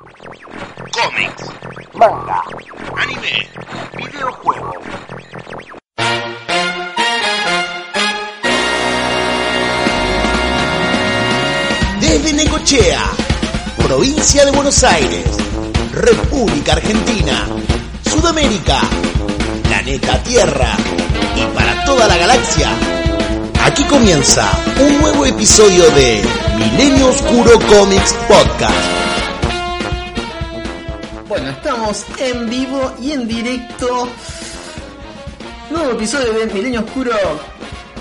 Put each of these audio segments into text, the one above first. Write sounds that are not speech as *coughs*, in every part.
Cómics, manga, anime, videojuegos. Desde Necochea, provincia de Buenos Aires, República Argentina, Sudamérica, planeta Tierra y para toda la galaxia, aquí comienza un nuevo episodio de Milenio Oscuro Comics Podcast. Bueno, estamos en vivo y en directo. Nuevo episodio de Milenio Oscuro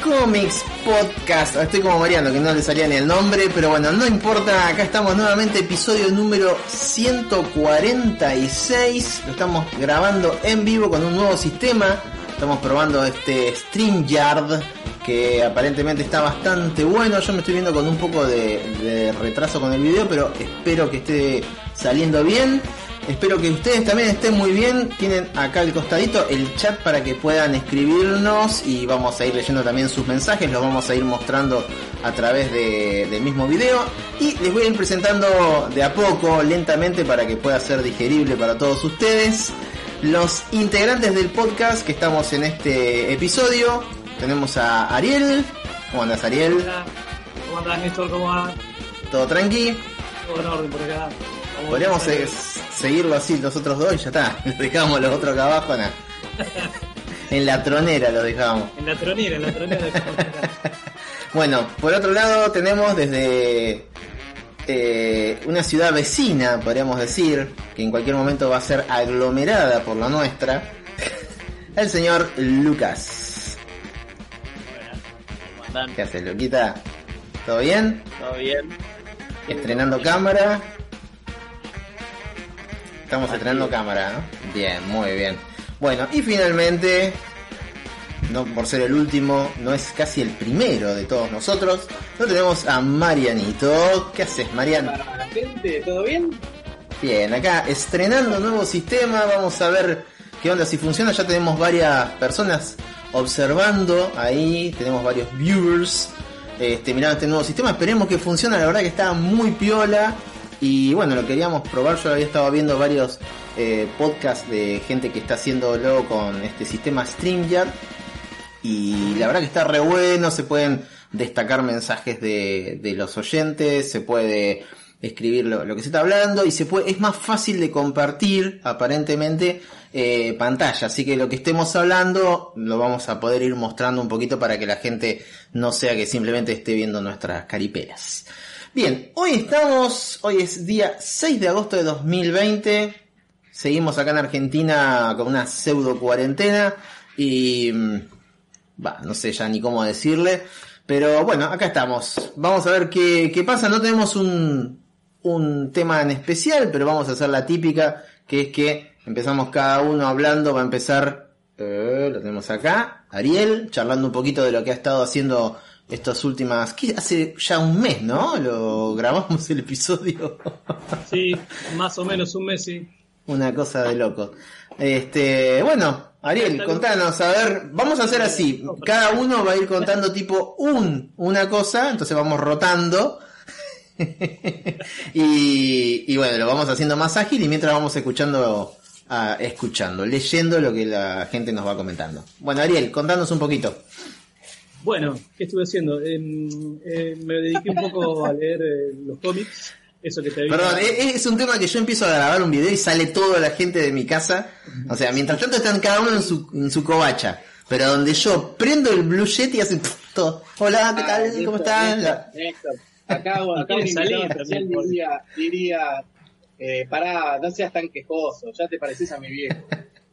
Comics Podcast. Estoy como Mariano, que no le salía ni el nombre, pero bueno, no importa. Acá estamos nuevamente, episodio número 146. Lo estamos grabando en vivo con un nuevo sistema. Estamos probando este StreamYard que aparentemente está bastante bueno. Yo me estoy viendo con un poco de, de retraso con el video, pero espero que esté saliendo bien. Espero que ustedes también estén muy bien. Tienen acá al costadito el chat para que puedan escribirnos y vamos a ir leyendo también sus mensajes. Los vamos a ir mostrando a través de- del mismo video. Y les voy a ir presentando de a poco, lentamente, para que pueda ser digerible para todos ustedes. Los integrantes del podcast que estamos en este episodio. Tenemos a Ariel. ¿Cómo andas Ariel? Hola, ¿cómo andás Néstor? ¿Cómo va? ¿Todo tranqui? Todo en orden por acá. Podríamos seguirlo así los otros dos y ya está. *laughs* Dejamos los otros acá abajo, nah. En la tronera los dejamos. En la tronera, en la tronera *laughs* Bueno, por otro lado tenemos desde eh, una ciudad vecina, podríamos decir, que en cualquier momento va a ser aglomerada por la nuestra, *laughs* el señor Lucas. ¿Qué haces, Luquita? ¿Todo bien? ¿Todo bien? Estrenando cámara. Estamos estrenando cámara, ¿no? Bien, muy bien. Bueno, y finalmente, no por ser el último, no es casi el primero de todos nosotros, lo tenemos a Marianito. ¿Qué haces, Marian? Gente, ¿todo bien? Bien, acá estrenando nuevo sistema, vamos a ver qué onda si funciona. Ya tenemos varias personas observando ahí, tenemos varios viewers este, mirando este nuevo sistema. Esperemos que funcione, la verdad que está muy piola. Y bueno, lo queríamos probar. Yo había estado viendo varios eh, podcasts de gente que está haciéndolo con este sistema StreamYard. Y la verdad que está re bueno, se pueden destacar mensajes de, de los oyentes, se puede escribir lo, lo que se está hablando y se puede, es más fácil de compartir aparentemente eh, pantalla, así que lo que estemos hablando lo vamos a poder ir mostrando un poquito para que la gente no sea que simplemente esté viendo nuestras caripelas. Bien, hoy estamos, hoy es día 6 de agosto de 2020, seguimos acá en Argentina con una pseudo cuarentena y mm, va, no sé ya ni cómo decirle, pero bueno, acá estamos. Vamos a ver qué, pasa. No tenemos un, un tema en especial, pero vamos a hacer la típica, que es que empezamos cada uno hablando. Va a empezar, eh, lo tenemos acá, Ariel, charlando un poquito de lo que ha estado haciendo estas últimas, que hace ya un mes, ¿no? Lo grabamos el episodio. *laughs* Sí, más o menos un mes, sí. Una cosa de loco. Este, bueno, Ariel, contanos, a ver, vamos a hacer así. Cada uno va a ir contando *laughs* tipo un, una cosa, entonces vamos rotando. *laughs* y, y bueno, lo vamos haciendo más ágil y mientras vamos escuchando, ah, escuchando, leyendo lo que la gente nos va comentando. Bueno, Ariel, contanos un poquito. Bueno, ¿qué estuve haciendo? Em, eh, me dediqué un poco a leer eh, los cómics. Eso que te había... Perdón, es, es un tema que yo empiezo a grabar un video y sale toda la gente de mi casa. O sea, mientras tanto están cada uno en su, en su covacha. Pero donde yo prendo el Blue Jet y hacen todo. Hola, ¿qué tal? ¿Cómo están? Acá, acá un invitado especial diría, diría eh, pará, no seas tan quejoso, ya te pareces a mi viejo.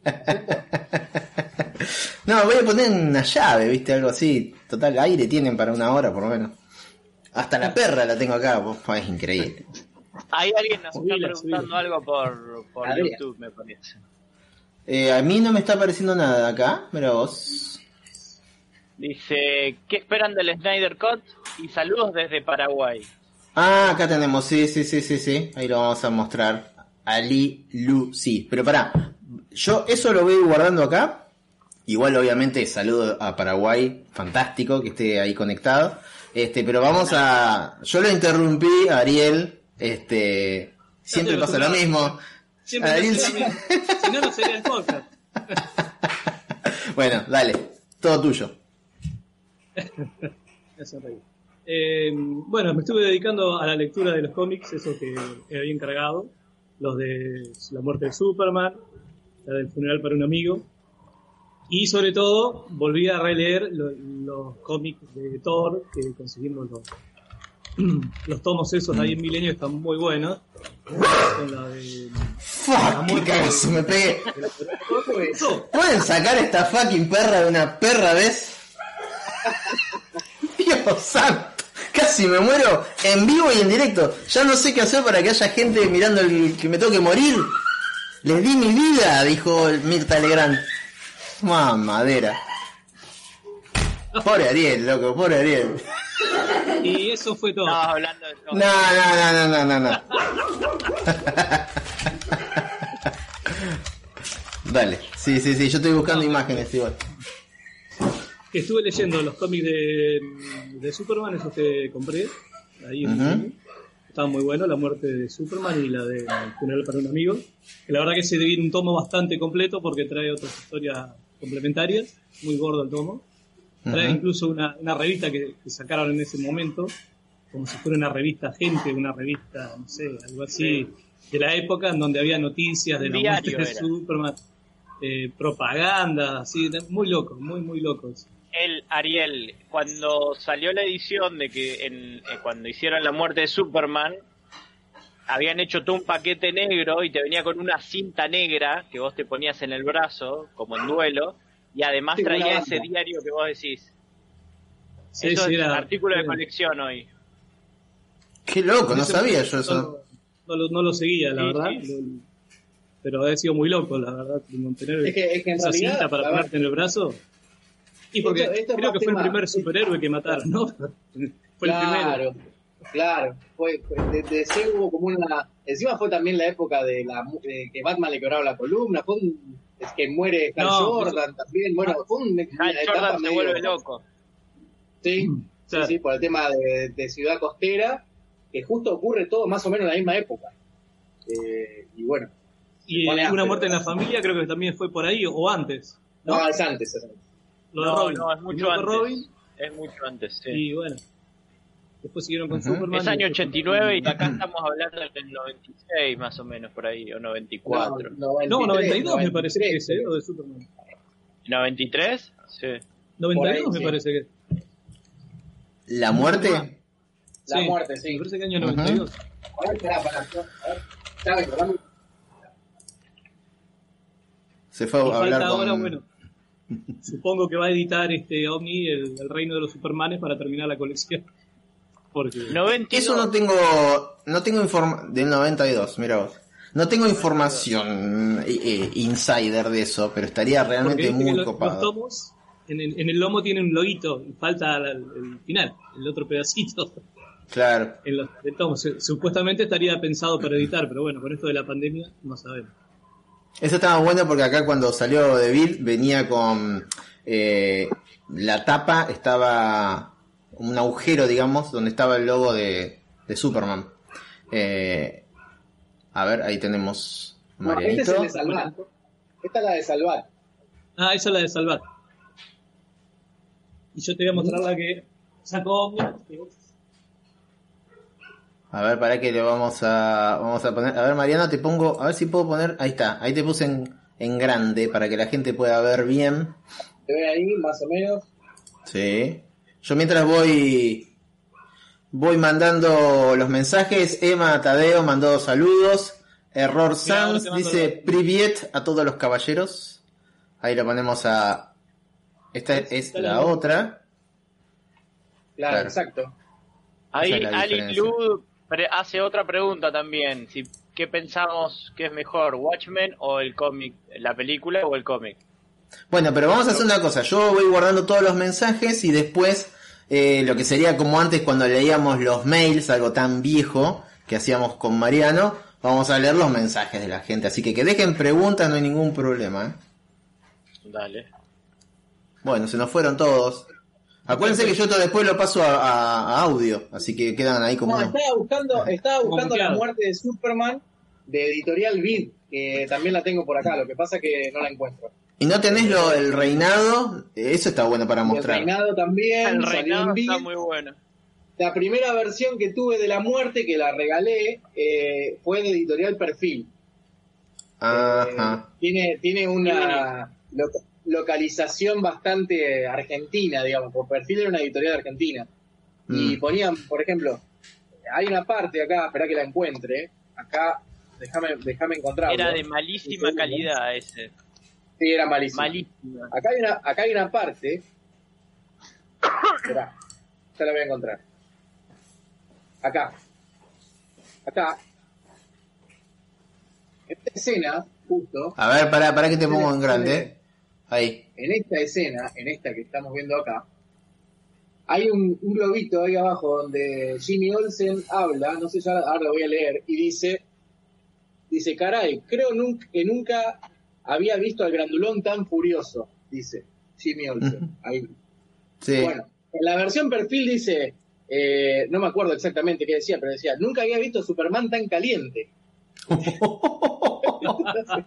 No, *laughs* voy a poner una llave, viste, algo así. Total, aire tienen para una hora por lo menos. Hasta la perra la tengo acá, vos, es increíble. Ahí alguien nos está preguntando algo por, por. YouTube, me parece. Eh, a mí no me está apareciendo nada acá, mira vos. Dice, ¿qué esperan del Snyder Cut? Y saludos desde Paraguay. Ah, acá tenemos, sí, sí, sí, sí, sí. Ahí lo vamos a mostrar. Ali Lu, sí. Pero pará, yo eso lo voy guardando acá. Igual, obviamente, saludo a Paraguay, fantástico que esté ahí conectado. Este, pero vamos a. Yo lo interrumpí, a Ariel. Este, siempre estoy pasa lo mismo. Siempre *laughs* Ariel. Si no, no sería el podcast. *laughs* Bueno, dale, todo tuyo. *laughs* Eh, bueno, me estuve dedicando a la lectura de los cómics, eso que había encargado. Los de la muerte de Superman, la del funeral para un amigo. Y sobre todo, volví a releer lo- los cómics de Thor, que conseguimos los, *clears throat* los tomos esos ahí en Milenio, están muy buenos. Con la de... Fuck, qué cagazo me pegué. ¿Pueden sacar esta fucking perra de una perra vez? *laughs* Dios santo, casi me muero en vivo y en directo. Ya no sé qué hacer para que haya gente mirando el que me toque morir. Les di mi vida, dijo Mirta Legrand. Mamadera. Pobre Ariel, loco, pobre Ariel. y eso fue todo. Estabas hablando de No, no, no, no, no, no. Dale, sí, sí, sí, yo estoy buscando imágenes igual. que estuve leyendo los cómics de, de Superman, esos que compré, ahí en. Milenio. Estaban muy buenos, la muerte de Superman y la de funeral para un amigo. Que la verdad que se divide un tomo bastante completo porque trae otras historias complementarias, muy gordo el tomo. Trae incluso una, una revista que, que sacaron en ese momento, como si fuera una revista gente, una revista, no sé, algo así, de la época en donde había noticias de la muerte de. Superman, eh, propaganda, así, muy loco, muy, muy locos. El Ariel, cuando salió la edición de que en, eh, cuando hicieron la muerte de Superman, habían hecho todo un paquete negro y te venía con una cinta negra que vos te ponías en el brazo, como en duelo, y además Sí, traía ese diario que vos decís. Sí, eso sí, es era- artículo de colección hoy. Qué loco, no sabía yo eso. No, no lo, no lo seguía, la Sí, verdad. Lo- pero ha sido muy loco, la verdad, mantener Es que, es que en esa realidad, cinta para ponerte en el brazo. Y porque Esto- esto es creo que fue el primer superhéroe que mataron, ¿no? *laughs* fue el claro, primero. Claro. Fue, fue- desde ese hubo como una. Encima fue también la época de la mu- de que Batman le quebraba la columna. Fue un, es que muere Hal No, Jordan también. Bueno, fue un- Hal etapa Jordan se vuelve loco. Sí, Claro. sí, sí, por el tema de, de Ciudad Costera, que justo ocurre todo más o menos en la misma época. Eh, y bueno, Y una áspero, muerte en la familia creo que también fue por ahí o antes. no, ¿no? es antes. es antes. Lo de No, Robin. no, es mucho antes. Robin Es mucho antes, sí. y bueno. Después siguieron con Ujú. Superman. Es y año después- 89 y acá estamos hablando del 96 más o menos por ahí, o 94. No, No, 92 me 93, parece que es, ¿eh? Lo de Superman. ¿93? Sí. 92 me sí. parece que ¿La muerte? La Sí, muerte, sí. Me parece que año Ujú. 92. A ver, pará, pará. A ver, Se fue Y a falta hablar ahora, con... bueno, supongo que va a editar este Omni el, el reino de los Supermanes para terminar la colección. Porque 92. Eso no tengo, no tengo informa del 92, mira vos. No tengo información eh, eh, insider de eso, pero estaría realmente muy los, los copado. tomos en el, en el lomo tiene un loguito y falta el, el final, el otro pedacito. Claro. En los del tomo. Se- supuestamente estaría pensado para editar, pero bueno, con esto de la pandemia no sabemos. Eso estaba bueno porque acá cuando salió de Bill venía con eh, la tapa estaba un agujero, digamos, donde estaba el logo de, de Superman. Eh, a ver, ahí tenemos No, este es el Marianito. de Salvat. Esta es la de Salvat. Ah, esa es la de Salvat. Y yo te voy a mostrar la que sacó. A ver, para que le vamos a vamos a poner. A ver, Mariano, te pongo, a ver si puedo poner. Ahí está, ahí te puse en, en grande para que la gente pueda ver bien. Se ve ahí, más o menos. Sí. Yo mientras voy voy mandando los mensajes, Emma Tadeo mandó saludos. Error Sans dice la- Priviet a todos los caballeros. Ahí lo ponemos a. Esta es la otra. Claro, Claro. exacto. Ahí es Ali pre- hace otra pregunta también. Si, ¿Qué pensamos que es mejor, Watchmen o el cómic, la película o el cómic? Bueno, pero vamos a hacer una cosa. Yo voy guardando todos los mensajes y después eh, lo que sería como antes cuando leíamos los mails, algo tan viejo que hacíamos con Mariano, vamos a leer los mensajes de la gente. Así que que dejen preguntas, no hay ningún problema. ¿eh? Dale. Bueno, se nos fueron todos. Acuérdense que yo todo después lo paso a, a- a audio, así que quedan ahí como... No, unos- estaba buscando, estaba buscando la muerte de Superman de Editorial Vid, que también la tengo por acá, lo que pasa que no la encuentro. ¿Y no tenés lo, el reinado? Eso está bueno para Y el mostrar. reinado también, El reinado está muy bueno. La primera versión que tuve de la muerte, que la regalé, eh, fue de Editorial Perfil. Ajá. Eh, tiene, tiene una lo- localización bastante argentina, digamos, por perfil era una editorial argentina. Y Mm. ponían, por ejemplo, hay una parte acá, espera que la encuentre, acá, déjame déjame encontrarlo. Era de malísima calidad ese. Sí, era malísimo. Malísima. Acá hay una, acá hay una parte. Espera, ya la voy a encontrar. Acá. Acá. Esta escena, justo, A ver, para, para que te pongo en grande. ¿eh? Ahí. en esta escena, en esta que estamos viendo acá, hay un, un globito ahí abajo donde Jimmy Olsen habla, no sé, ya ahora lo voy a leer, y dice, dice, caray, creo nunca, que nunca había visto al grandulón tan furioso, dice Jimmy Olsen. Ahí. Sí. Bueno, en la versión perfil dice, eh, no me acuerdo exactamente qué decía, pero decía, nunca había visto Superman tan caliente. Entonces, *laughs*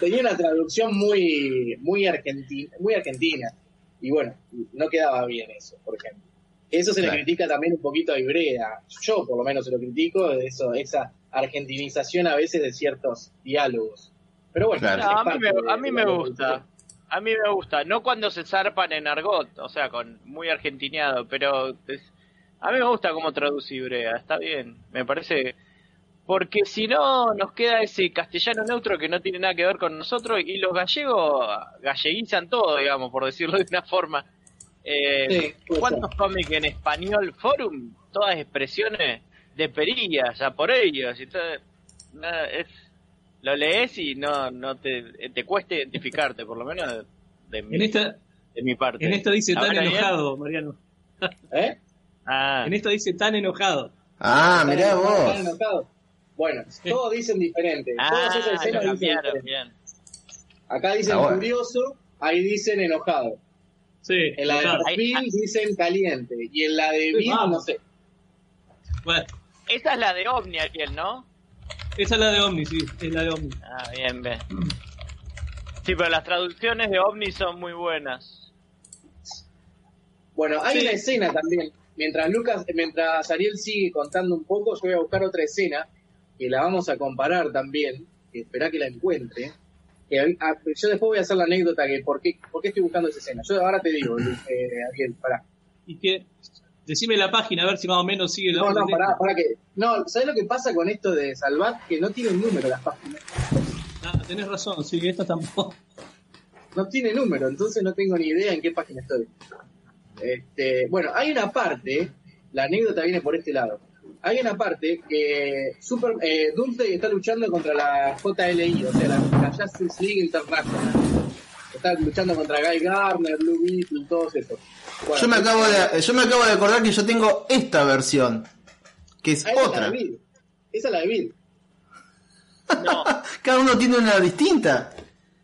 tenía una traducción muy, muy argentina, muy argentina. Y bueno, no quedaba bien eso, por ejemplo. Eso se Claro. le critica también un poquito a Ibreda. Yo por lo menos se lo critico, eso, esa argentinización a veces de ciertos diálogos. Pero bueno, Claro. es No, a mí me, a mí gusta. A mí me gusta. No cuando se zarpan en argot, o sea, con muy argentineado, pero es- a mí me gusta cómo traduce Ibrea. Está bien. Me parece. Porque si no, nos queda ese castellano neutro que no tiene nada que ver con nosotros y los gallegos galleguizan todo, digamos, por decirlo de una forma. Eh, Sí, ¿Cuántos cómics en español forum? Todas expresiones de perillas, ya por ellos. Y todo, nada, es, lo lees y no, no te, te cuesta identificarte, por lo menos de mi, En esta, de mi parte. en esto dice tan enojado, Mariano. ¿Eh? Ah, En esto dice tan enojado. Ah, mirá ¿Están- están vos. enojados? Bueno, todos dicen diferente. ah, escenas dicen diferente. bien. Acá dicen Ah, bueno. furioso, ahí dicen enojado. Sí, En la de enojado. perfil Ahí- dicen caliente. Y en la de vamos. no sé. Bueno, Esta es la de Omni, Ariel, ¿no? Esa es la de Omni, sí, es la de Omni. Ah, bien, bien. Sí, pero las traducciones de Omni son muy buenas. Bueno, hay Sí. una escena también. Mientras Lucas, mientras Ariel sigue contando un poco, yo voy a buscar otra escena que la vamos a comparar también. Que espera que la encuentre. Que, ah, yo después voy a hacer la anécdota que por qué, por qué estoy buscando esa escena. Yo ahora te digo, eh, Ariel, pará. Y que, decime la página a ver si más o menos sigue la No, no, pará, pará que. No, ¿sabes lo que pasa con esto de Salvat? Que no tiene número las páginas. Ah, tenés razón, sí, esta tampoco. *laughs* No tiene número, entonces no tengo ni idea en qué página estoy. Este, bueno, hay una parte, la anécdota viene por este lado. Hay una parte que Super, eh, Doomsday está luchando contra la JLI, o sea, la, la Justice League International. Está luchando contra Guy Garner, Blue Beetle, todos esos. Bueno, Yo me acabo de, yo me acabo de acordar que yo tengo esta versión, que es Ah, esa es la otra. de Bill. Esa es la de Bill. No, *laughs* Cada uno tiene una distinta.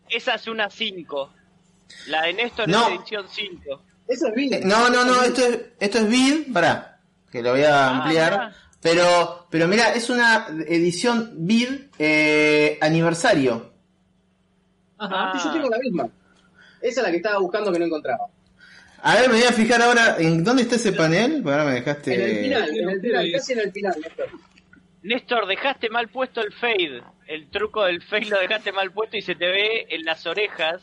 esa es una 5. La de Néstor No. es edición 5. Esa es Bill. Eh, No, no, no, esto es, esto es Bill, pará, que lo voy a Ah, ampliar. mirá. Pero, pero mira, es una edición Bill eh, aniversario. Ajá. Sí, yo tengo la misma. Esa es la que estaba buscando que no encontraba. A ver, me voy a fijar ahora en dónde está ese panel. Ahora me dejaste. En el final, en el final, casi en el final, Néstor. Néstor, dejaste mal puesto el fade. El truco del fade lo dejaste mal puesto y se te ve en las orejas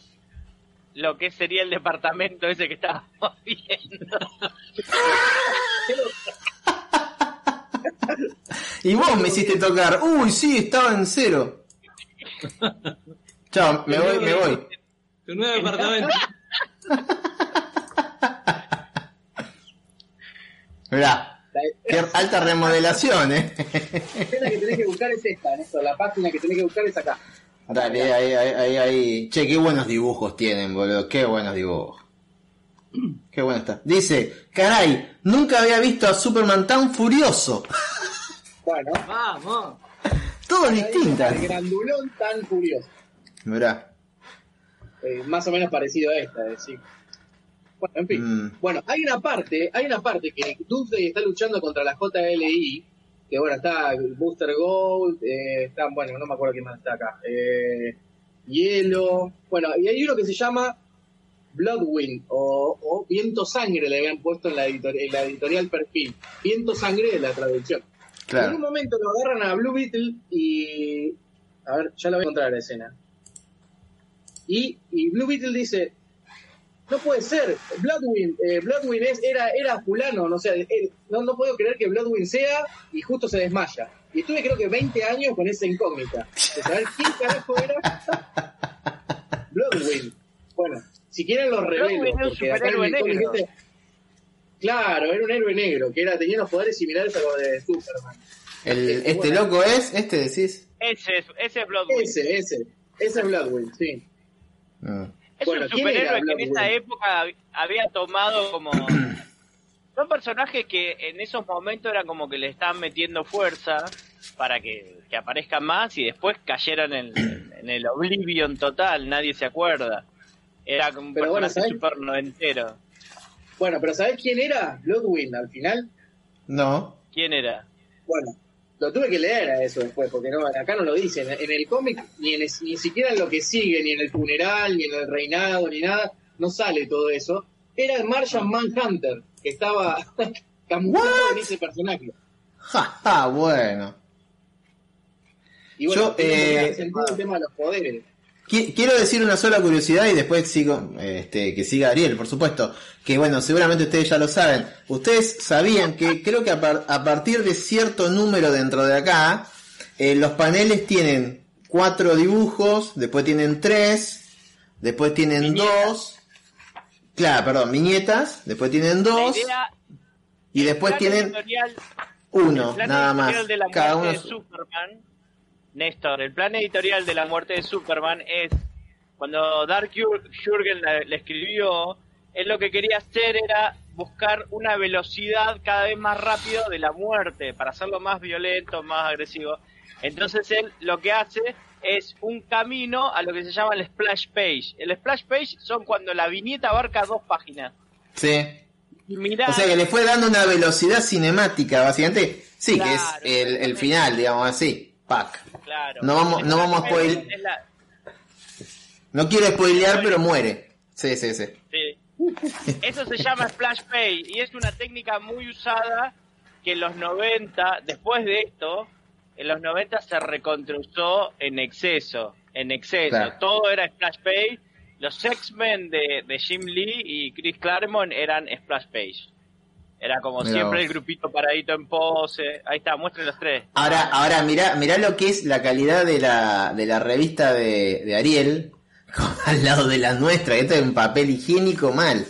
lo que sería el departamento ese que estábamos *laughs* viendo. Y vos me hiciste tocar. Uy, sí, estaba en cero. *laughs* Chao, me voy, me voy. Tu nuevo departamento. *laughs* Mirá. La Qué alta remodelación, ¿eh? escena que tenés que buscar es esta, Néstor. La página que tenés que buscar es acá. Dale, ahí, ahí, ahí, ahí. Che, qué buenos dibujos tienen, boludo. Qué buenos dibujos. Qué bueno está. Dice, caray, nunca había visto a Superman tan furioso. *laughs* Bueno, Vamos. Todos distintas. el grandulón tan furioso. Mirá. Eh, más o menos parecido a esta, es decir. Bueno, en fin. Mm. Bueno, hay una parte, hay una parte que Doomsday está luchando contra la JLI, que bueno, está Booster Gold, eh, está, bueno, no me acuerdo quién más está acá, eh, Hielo, bueno, y hay uno que se llama Bloodwind, o, o Viento Sangre le habían puesto en la, en la editorial Perfil, Viento Sangre de la traducción. En un momento lo agarran a Blue Beetle y... A ver, ya la voy a encontrar la escena. Y, y Blue Beetle dice, no puede ser, Bloodwind, eh, Bloodwind es, era, era fulano, no, sé, él- no, no puedo creer que Bloodwind sea y justo se desmaya. Y estuve creo que 20 años con esa incógnita, de saber quién carajo era *laughs* Bloodwind. Bueno, si quieren lo revelo. Bloodwind era un porque acá en el este- Claro, era un héroe negro, que era tenía unos poderes similares a los de Superman. El, este loco es, este decís. Ese es, ese es Bloodwind. Ese, ese. Ese es Bloodwind, sí. Mm. Es Bueno, un ¿quién era superhéroe que en esa época hab- había tomado como... *clears throat* Son personajes que en esos momentos eran como que le estaban metiendo fuerza para que, que aparezcan más y después cayeron en, en el oblivion total, nadie se acuerda. Era como un Pero bueno, personaje ¿sabes? super noventero. Bueno, pero ¿sabés quién era Bloodwind al final? No. ¿Quién era? Bueno, lo tuve que leer a eso después, porque no, acá no lo dicen. En el cómic, ni, en ni siquiera en lo que sigue, ni en el funeral, ni en el reinado, ni nada, no sale todo eso. Era el Martian Manhunter, que estaba *laughs* camuflado en ese personaje. Ja, ja, bueno. Y bueno, Yo, eh, el tema de los poderes. Qui- Quiero decir una sola curiosidad y después sigo, este, que siga Ariel, por supuesto. Que bueno, seguramente ustedes ya lo saben. Ustedes sabían que creo que a, par- a partir de cierto número dentro de acá, eh, los paneles tienen cuatro dibujos, después tienen tres, después tienen Viñetas. dos. Claro, perdón, viñetas, después tienen dos idea, y después tienen uno, nada más. editorial de la Cada uno de Superman, Néstor, el plan editorial de la muerte de Superman es cuando Dark Jurgen la- le escribió, él lo que quería hacer era buscar una velocidad cada vez más rápido de la muerte para hacerlo más violento, más agresivo. Entonces él lo que hace es un camino a lo que se llama el splash page. El splash page son cuando la viñeta abarca dos páginas. Sí. Mirá, O sea que le fue dando una velocidad cinemática, básicamente. Sí, que es el, el final, digamos así. Pac. claro. No vamos- no vamos a spoil- la- No quiero spoilear, pero muere. Sí, sí, sí. Sí. Eso se llama splash pay y es una técnica muy usada que en los 90, después de esto, en los 90 se reconstruyó en exceso, en exceso. Claro. Todo era splash page. Los X-Men de, de Jim Lee y Chris Claremont eran splash page. Era como Mirá siempre vos. el grupito paradito en pose. Ahí está, muestren los tres. Ahora, ahora mirá, mirá lo que es la calidad de la, de la revista de, de Ariel *laughs* al lado de la nuestra. Esto es un papel higiénico mal.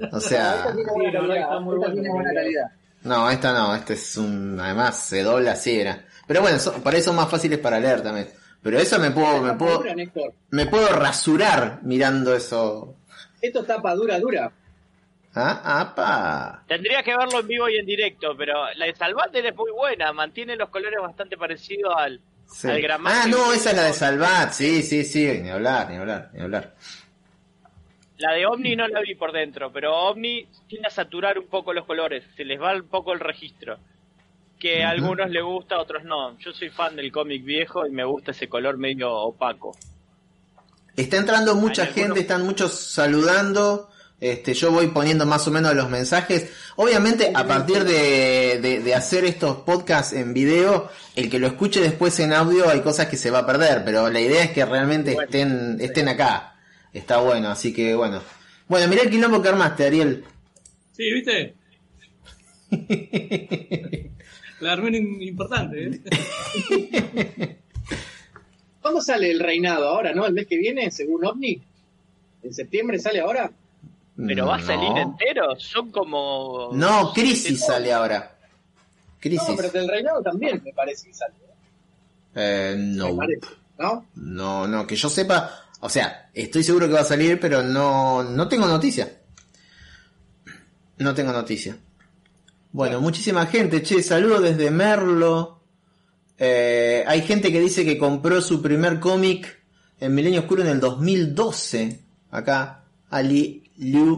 O Esta sea, tiene Sí, buena no, calidad. esta tiene buena calidad. no, esta no, este es un, además se dobla así era. Pero bueno, son, por ahí son más fáciles para leer también. Pero eso me puedo, me puedo, me puedo rasurar mirando eso. Esto es tapa dura, dura. Ah, apa. Tendría que verlo en vivo y en directo, pero la de Salvater es muy buena, mantiene los colores bastante parecidos al, Sí. al. Ah, no, esa es la de Salvat. Sí, sí, sí. Ni hablar, ni hablar, ni hablar. La de Omni no la vi por dentro, pero Omni tiende a saturar un poco los colores, se les va un poco el registro. Que a algunos les gusta, a otros no. Yo soy fan del cómic viejo y me gusta ese color medio opaco. Está entrando mucha algunos- gente, están muchos saludando. Este, yo voy poniendo más o menos los mensajes. Obviamente, a partir de, de- de hacer estos podcasts en video, el que lo escuche después en audio hay cosas que se va a perder, pero la idea es que realmente Bueno, estén, estén acá. Está bueno, así que bueno. Bueno, mirá el quilombo que armaste, Ariel. Sí, ¿viste? *laughs* La armé importante, ¿eh? *laughs* ¿Cuándo sale el reinado? ¿Ahora, no? ¿El mes que viene, según OVNI? ¿En septiembre sale ahora? Pero va a salir No. entero, son como... No, Crisis sale ahora. Crisis. No, pero del reinado también me parece que sale. Eh, Me no. parece, ¿no? No, no, que yo sepa. O sea, estoy seguro que va a salir, pero no, no tengo noticia. No tengo noticia. Bueno, muchísima gente, che, saludos desde Merlo. Eh, hay gente que dice que compró su primer cómic en Milenio Oscuro en el 2012. Acá, Ali Liu.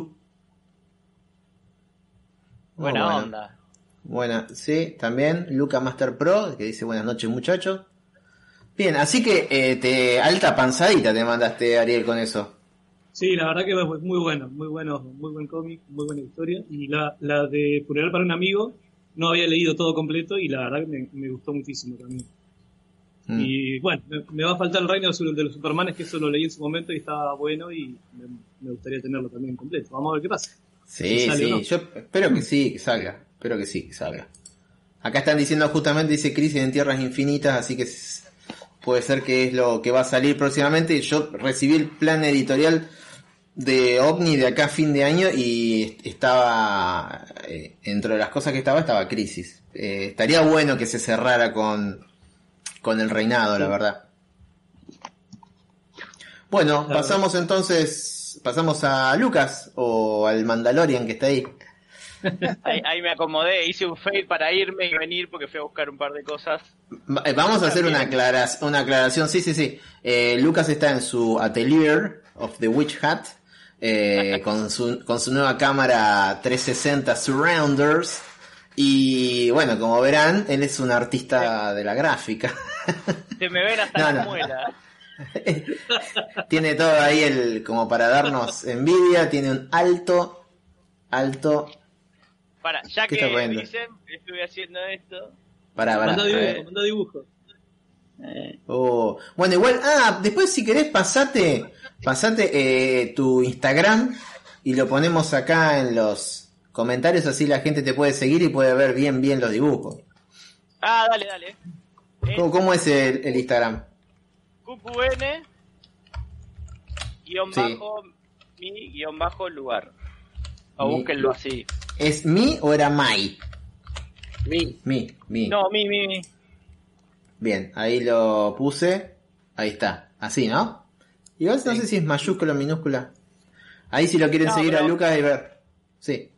Oh, Buena bueno. onda. Buena, sí, también Luca Master Pro, que dice buenas noches muchachos. Bien, así que eh, te alta panzadita te mandaste Ariel con eso. Sí, la verdad que es muy bueno, muy bueno, muy buen cómic, muy buena historia. Y la, la de Funeral para un amigo, no había leído todo completo y la verdad que me, me gustó muchísimo también. Mm. Y bueno, me, me va a faltar el reino de los- de los Supermanes, que eso lo leí en su momento y estaba bueno y me, me gustaría tenerlo también completo. Vamos a ver qué pasa. Sí, ¿Y sale o sí, no? yo espero que sí, que salga. Espero que sí, que salga. Acá están diciendo justamente, dice Crisis en Tierras Infinitas, así que puede ser que es lo que va a salir próximamente. Yo recibí el plan editorial de OVNI de acá a fin de año y estaba, eh, entre las cosas que estaba, estaba Crisis. Eh, estaría bueno que se cerrara con, con el reinado, la verdad. Bueno, pasamos entonces, pasamos a Lucas o al Mandalorian que está ahí. Ahí, ahí me acomodé, hice un fail para irme y venir porque fui a buscar un par de cosas. Eh, Vamos a hacer una, aclara- una aclaración. Sí, sí, sí. Eh, Lucas está en su atelier of the Witch Hat eh, con, su, con su nueva cámara 360 Surrounders. Y bueno, como verán, él es un artista de la gráfica. Se me ven hasta No, las no. muelas. *laughs* tiene todo ahí el como para darnos envidia. Tiene un alto, alto. Para, ya ¿Qué que dicen, estuve haciendo esto. Para, para. Ver. dibujo, dibujo. Eh, Oh, bueno, igual, ah, después si querés pasate, pasate eh, tu Instagram y lo ponemos acá en los comentarios, así la gente te puede seguir y puede ver bien bien los dibujos. Ah, dale, dale. ¿Cómo, cómo es el, el Instagram? QQN guion bajo mi guion bajo lugar. O Mi- búsquenlo así. ¿Es mi o era my? Mi. Mi, mi. No, mi, mi, mi. Bien, ahí lo puse. Ahí está. Así, ¿no? Igual no sé si es mayúscula o minúscula. Ahí si lo quieren No, seguir a pero- Lucas y ver. Sí.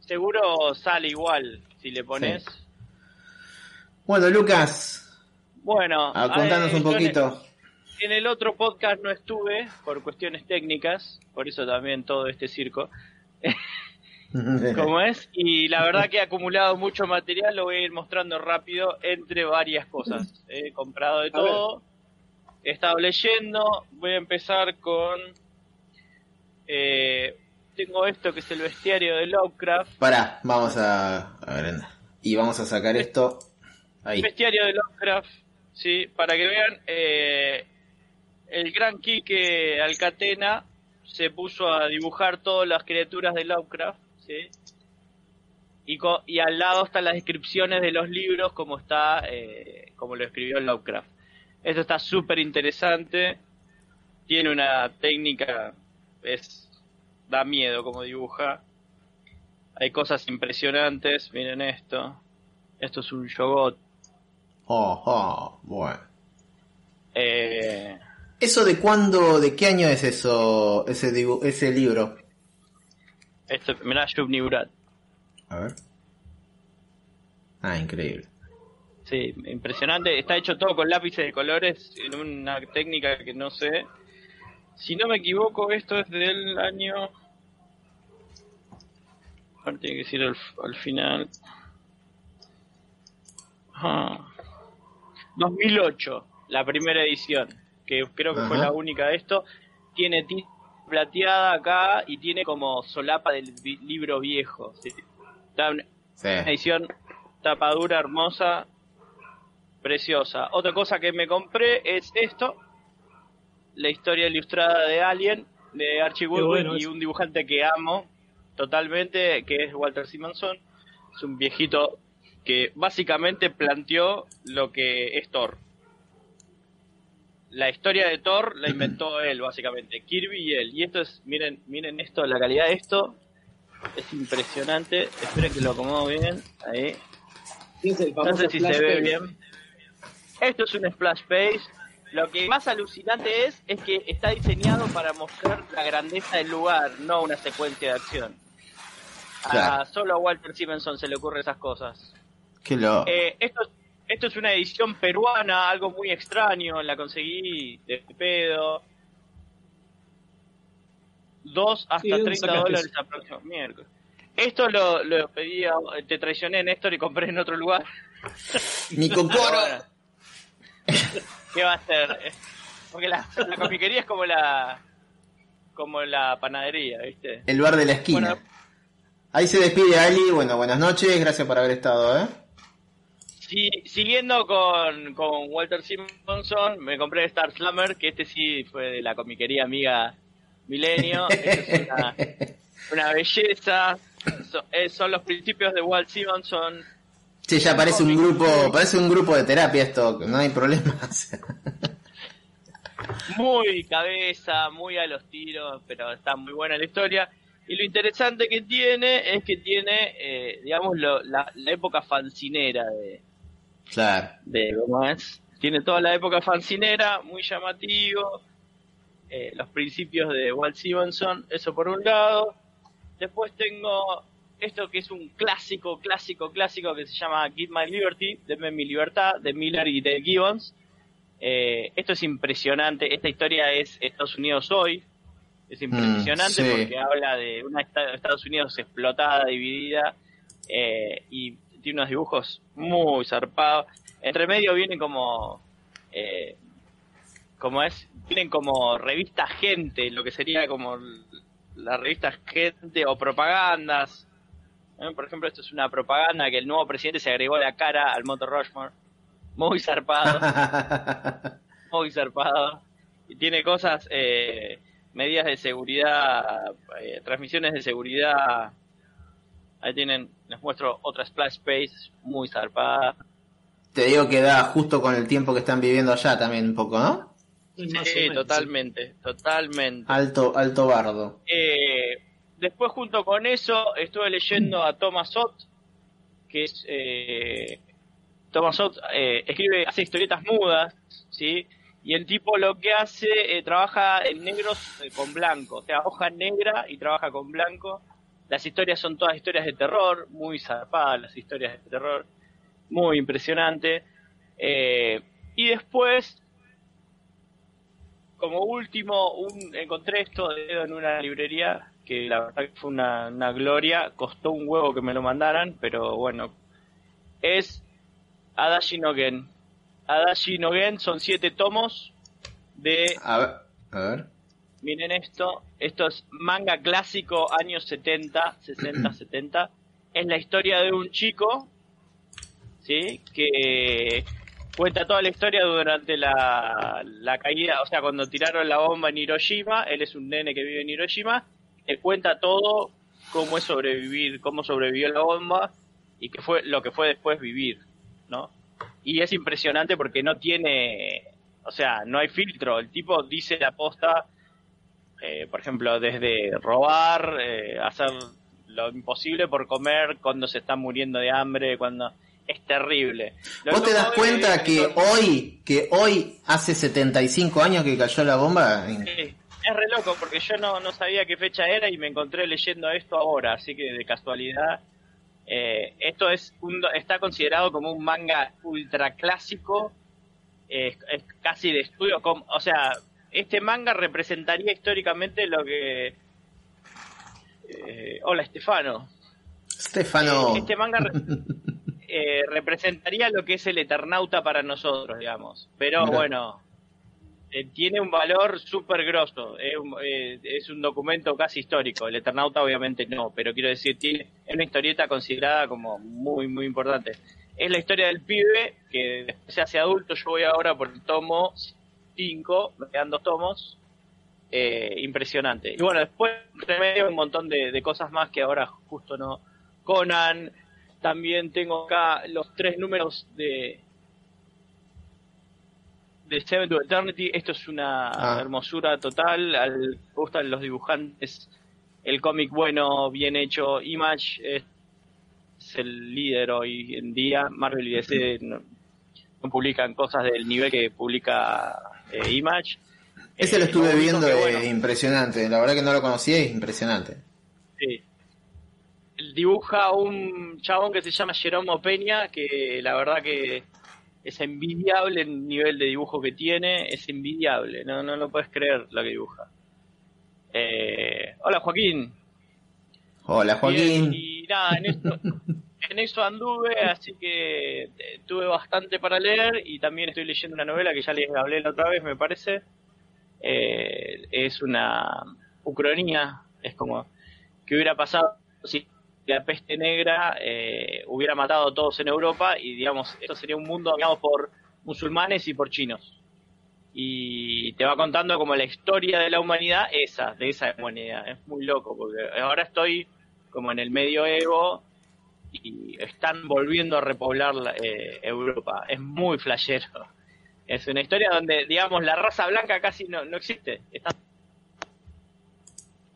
Seguro sale igual si le pones. Bueno, Lucas, Bueno, ah, contanos eh, un en- poquito. En el otro podcast no estuve por cuestiones técnicas, por eso también todo este circo. *laughs* como es, y la verdad que he acumulado mucho material, lo voy a ir mostrando rápido entre varias cosas. *laughs* He comprado de todo, he estado leyendo, voy a empezar con... eh, tengo esto que es el bestiario de Lovecraft. Pará, vamos a, a ver. Y vamos a sacar esto. Ahí. Bestiario de Lovecraft, sí, para que vean, eh, el gran Quique Alcatena se puso a dibujar todas las criaturas de Lovecraft, sí, y, al lado están las descripciones de los libros como está, eh, como lo escribió Lovecraft. Esto está súper interesante, tiene una técnica, es da miedo como dibuja. Hay cosas impresionantes, miren esto. Esto es un yogot. Oh, oh, bueno. Eh, ¿Eso de cuándo, de qué año es eso, ese, ese libro? esto, mirá, Shubni Urat. A ver. Ah, increíble. Sí, impresionante. Está hecho todo con lápices de colores en una técnica que no sé. Si no me equivoco, esto es del año. Ahora tiene que decir al, al final. Ah. 2008, la primera edición, que creo que fue la única de esto. Tiene tinta plateada acá y tiene como solapa del libro viejo. ¿sí? Está una Sí. edición tapadura hermosa, preciosa. Otra cosa que me compré es esto, la historia ilustrada de Alien, de Archie bueno y un dibujante que amo totalmente, que es Walter Simonson. Es un viejito que básicamente planteó lo que es Thor. La historia de Thor la *clears throat* inventó él, básicamente. Kirby y él. Y esto es, miren, miren esto, la calidad de esto es impresionante. Esperen que lo acomodo bien. Ahí. Es el No sé si Flash se ve Page. bien. Esto es un splash page. Lo que más alucinante es, es que está diseñado para mostrar la grandeza del lugar, no una secuencia de acción. Claro. A, solo a Walter Simonson se le ocurren esas cosas. Qué. Eh, esto, esto es una edición peruana, algo muy extraño, la conseguí de pedo. Dos hasta Sí, ¿dónde 30 sacaste dólares el próximo miércoles. Esto lo, lo pedí, a- te traicioné Néstor y compré en otro lugar. *laughs* Mi cocoro. Bueno, ¿Qué va a hacer? Porque la, la comiquería es como la como la panadería, ¿viste? El bar de la esquina. Bueno. Ahí se despide Ali. Bueno, buenas noches. Gracias por haber estado, ¿eh? Si- siguiendo con, con Walter Simonson, me compré Star Slammer, que este sí fue de la comiquería amiga Milenio. *laughs* Es una, una belleza. Eh, son los principios de Walt Simonson. Sí, ya parece un grupo, parece un grupo de terapia esto, no hay problemas. *laughs* Muy cabeza, muy a los tiros, pero está muy buena la historia. Y lo interesante que tiene es que tiene, eh, digamos, lo- la, la época fancinera de, claro. de cómo es. Tiene toda la época fancinera, muy llamativo. eh, los principios de Walt Simonson, eso por un lado. Después tengo esto que es un clásico, clásico, clásico que se llama Give My Liberty, Deme mi libertad, de Miller y de Gibbons. Eh, esto es impresionante, esta historia es Estados Unidos hoy. Es impresionante Mm, sí. porque habla de una esta- Estados Unidos explotada, dividida, eh, y tiene unos dibujos muy zarpados. Entre medio vienen como, eh, como es, vienen como revista gente, lo que sería como l- las revistas gente o propagandas. ¿eh? Por ejemplo, esto es una propaganda que el nuevo presidente se agregó la cara al Motor Rushmore. Muy zarpado, *laughs* muy zarpado. Y tiene cosas, eh, medidas de seguridad, eh, transmisiones de seguridad. Ahí tienen, les muestro otra splash page muy zarpada. Te digo que da justo con el tiempo que están viviendo allá también un poco, ¿no? Sí, totalmente, totalmente. Alto, alto bardo. Eh, después, junto con eso, estuve leyendo a Thomas Ott, que es. Eh, Thomas Ott eh, escribe, hace historietas mudas, ¿sí? Y el tipo lo que hace, eh, trabaja en negros eh, con blanco, o sea, hoja negra y trabaja con blanco. Las historias son todas historias de terror, muy zarpadas las historias de terror, muy impresionante. Eh, y después, como último, un, encontré esto de dedo en una librería, que la verdad que fue una, una gloria, costó un huevo que me lo mandaran, pero bueno, es Adachi no Gen. Adachi no Gen son siete tomos de, A ver, a ver. Miren esto, esto es manga clásico años 70, 60, 70, es la historia de un chico, ¿sí? Que cuenta toda la historia durante la, la caída, o sea, cuando tiraron la bomba en Hiroshima, él es un nene que vive en Hiroshima, te cuenta todo cómo es sobrevivir, cómo sobrevivió la bomba y qué fue lo que fue después vivir, ¿no? Y es impresionante porque no tiene, o sea, no hay filtro, el tipo dice la posta, eh, por ejemplo, desde robar, eh, hacer lo imposible por comer cuando se está muriendo de hambre, cuando es terrible. Lo ¿Vos te das cuenta que hoy, que hoy hace 75 años que cayó la bomba? Sí, es re loco porque yo no, no sabía qué fecha era y me encontré leyendo esto ahora, así que de casualidad. eh, esto es un, está considerado como un manga ultra clásico, eh, es casi de estudio, com- o sea, este manga representaría históricamente lo que... eh, hola, Estefano. Stefano. Eh, Este manga re- *laughs* eh, representaría lo que es el Eternauta para nosotros, digamos. Pero Mirá. bueno, eh, tiene un valor súper grosso. Es un, es un documento casi histórico. El Eternauta obviamente no, pero quiero decir, tiene, es una historieta considerada como muy, muy importante. Es la historia del pibe que se hace adulto. Yo voy ahora por el tomo 5, me quedan dos tomos. Eh, impresionante. Y bueno, después medio un montón de, de cosas más que ahora justo no. Conan, también tengo acá los tres números de de Seven to Eternity. Esto es una Ah. hermosura total. Al me gustan los dibujantes, el cómic bueno, bien hecho, Image es es el líder hoy en día. Marvel y DC no, no publican cosas del nivel que publica eh, Image. Ese lo Eh, estuve viendo, que, eh, bueno, impresionante. La verdad que no lo conocía, es impresionante. Sí. Dibuja un chabón que se llama Jeromo Peña, que la verdad que es envidiable el nivel de dibujo que tiene, es envidiable, no, no lo puedes creer lo que dibuja. Eh, hola Joaquín. Hola Joaquín. Bien, y nada, en eso, *laughs* en eso anduve, así que eh, tuve bastante para leer y también estoy leyendo una novela que ya les hablé la otra vez, me parece. Eh, es una ucronía, es como que hubiera pasado si la peste negra eh, hubiera matado a todos en Europa y digamos, esto sería un mundo digamos por musulmanes y por chinos. Y te va contando como la historia de la humanidad, esa, de esa humanidad. Es muy loco, porque ahora estoy como en el medioevo y están volviendo a repoblar la- eh, Europa. Es muy flashero. Es una historia donde, digamos, la raza blanca casi no, no existe. Está-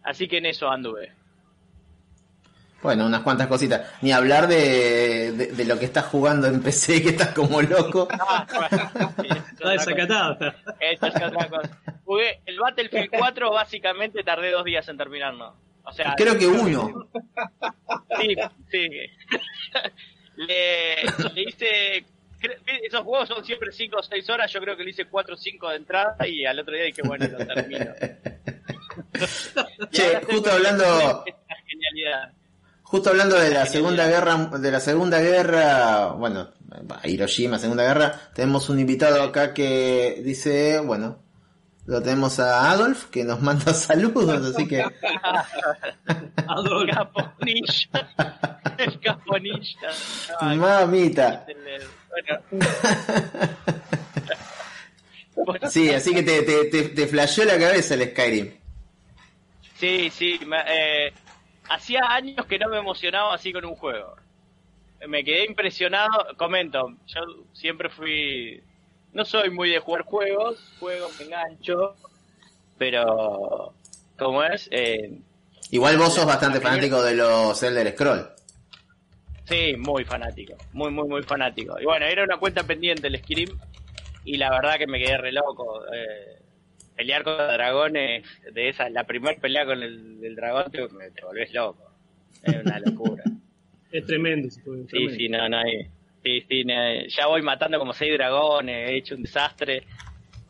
Así que en eso anduve. Bueno, unas cuantas cositas. Ni hablar de, de, de lo que estás jugando en PC, que estás como loco. *laughs* Ah, bueno, sí, es Está otra cosa. desacatado. está. Esto es otra cosa. Jugué el Battlefield 4, básicamente tardé dos días en terminarlo. O sea, Creo que uno. *laughs* Sí, sí. *laughs* le, le hice. Esos juegos son siempre 5 o 6 horas. Yo creo que le hice 4 o 5 de entrada y al otro día dije, bueno, lo termino. *laughs* Che, justo hablando, genialidad. justo hablando de la segunda guerra, de la segunda guerra, bueno, Hiroshima, segunda guerra, tenemos un invitado acá que dice, bueno, lo tenemos a Adolf que nos manda *laughs* saludos, así que *laughs* Adolfo. Caponilla. *laughs* El caponilla. Ay, mamita. Bueno. Bueno, Sí, así que te, te, te, te flasheó la cabeza el Skyrim. Sí, sí. me- eh, hacía años que no me emocionaba así con un juego. Me quedé impresionado. Comento, yo siempre fui. No soy muy de jugar juegos, juego, me engancho. Pero. ¿Cómo es? Eh, Igual vos sos bastante fanático de los Elder Scroll. sí, muy fanático. Muy, muy, muy fanático. Y bueno, era una cuenta pendiente el Skyrim. Y la verdad que me quedé re loco. Eh, pelear con dragones, de esa, la primera pelea con el, el dragón, te, te volvés loco. Es una locura. *laughs* Es tremendo ese juego. Sí, tremendo. sí, no, no hay. Sí, sí, ya voy matando como seis dragones, he hecho un desastre.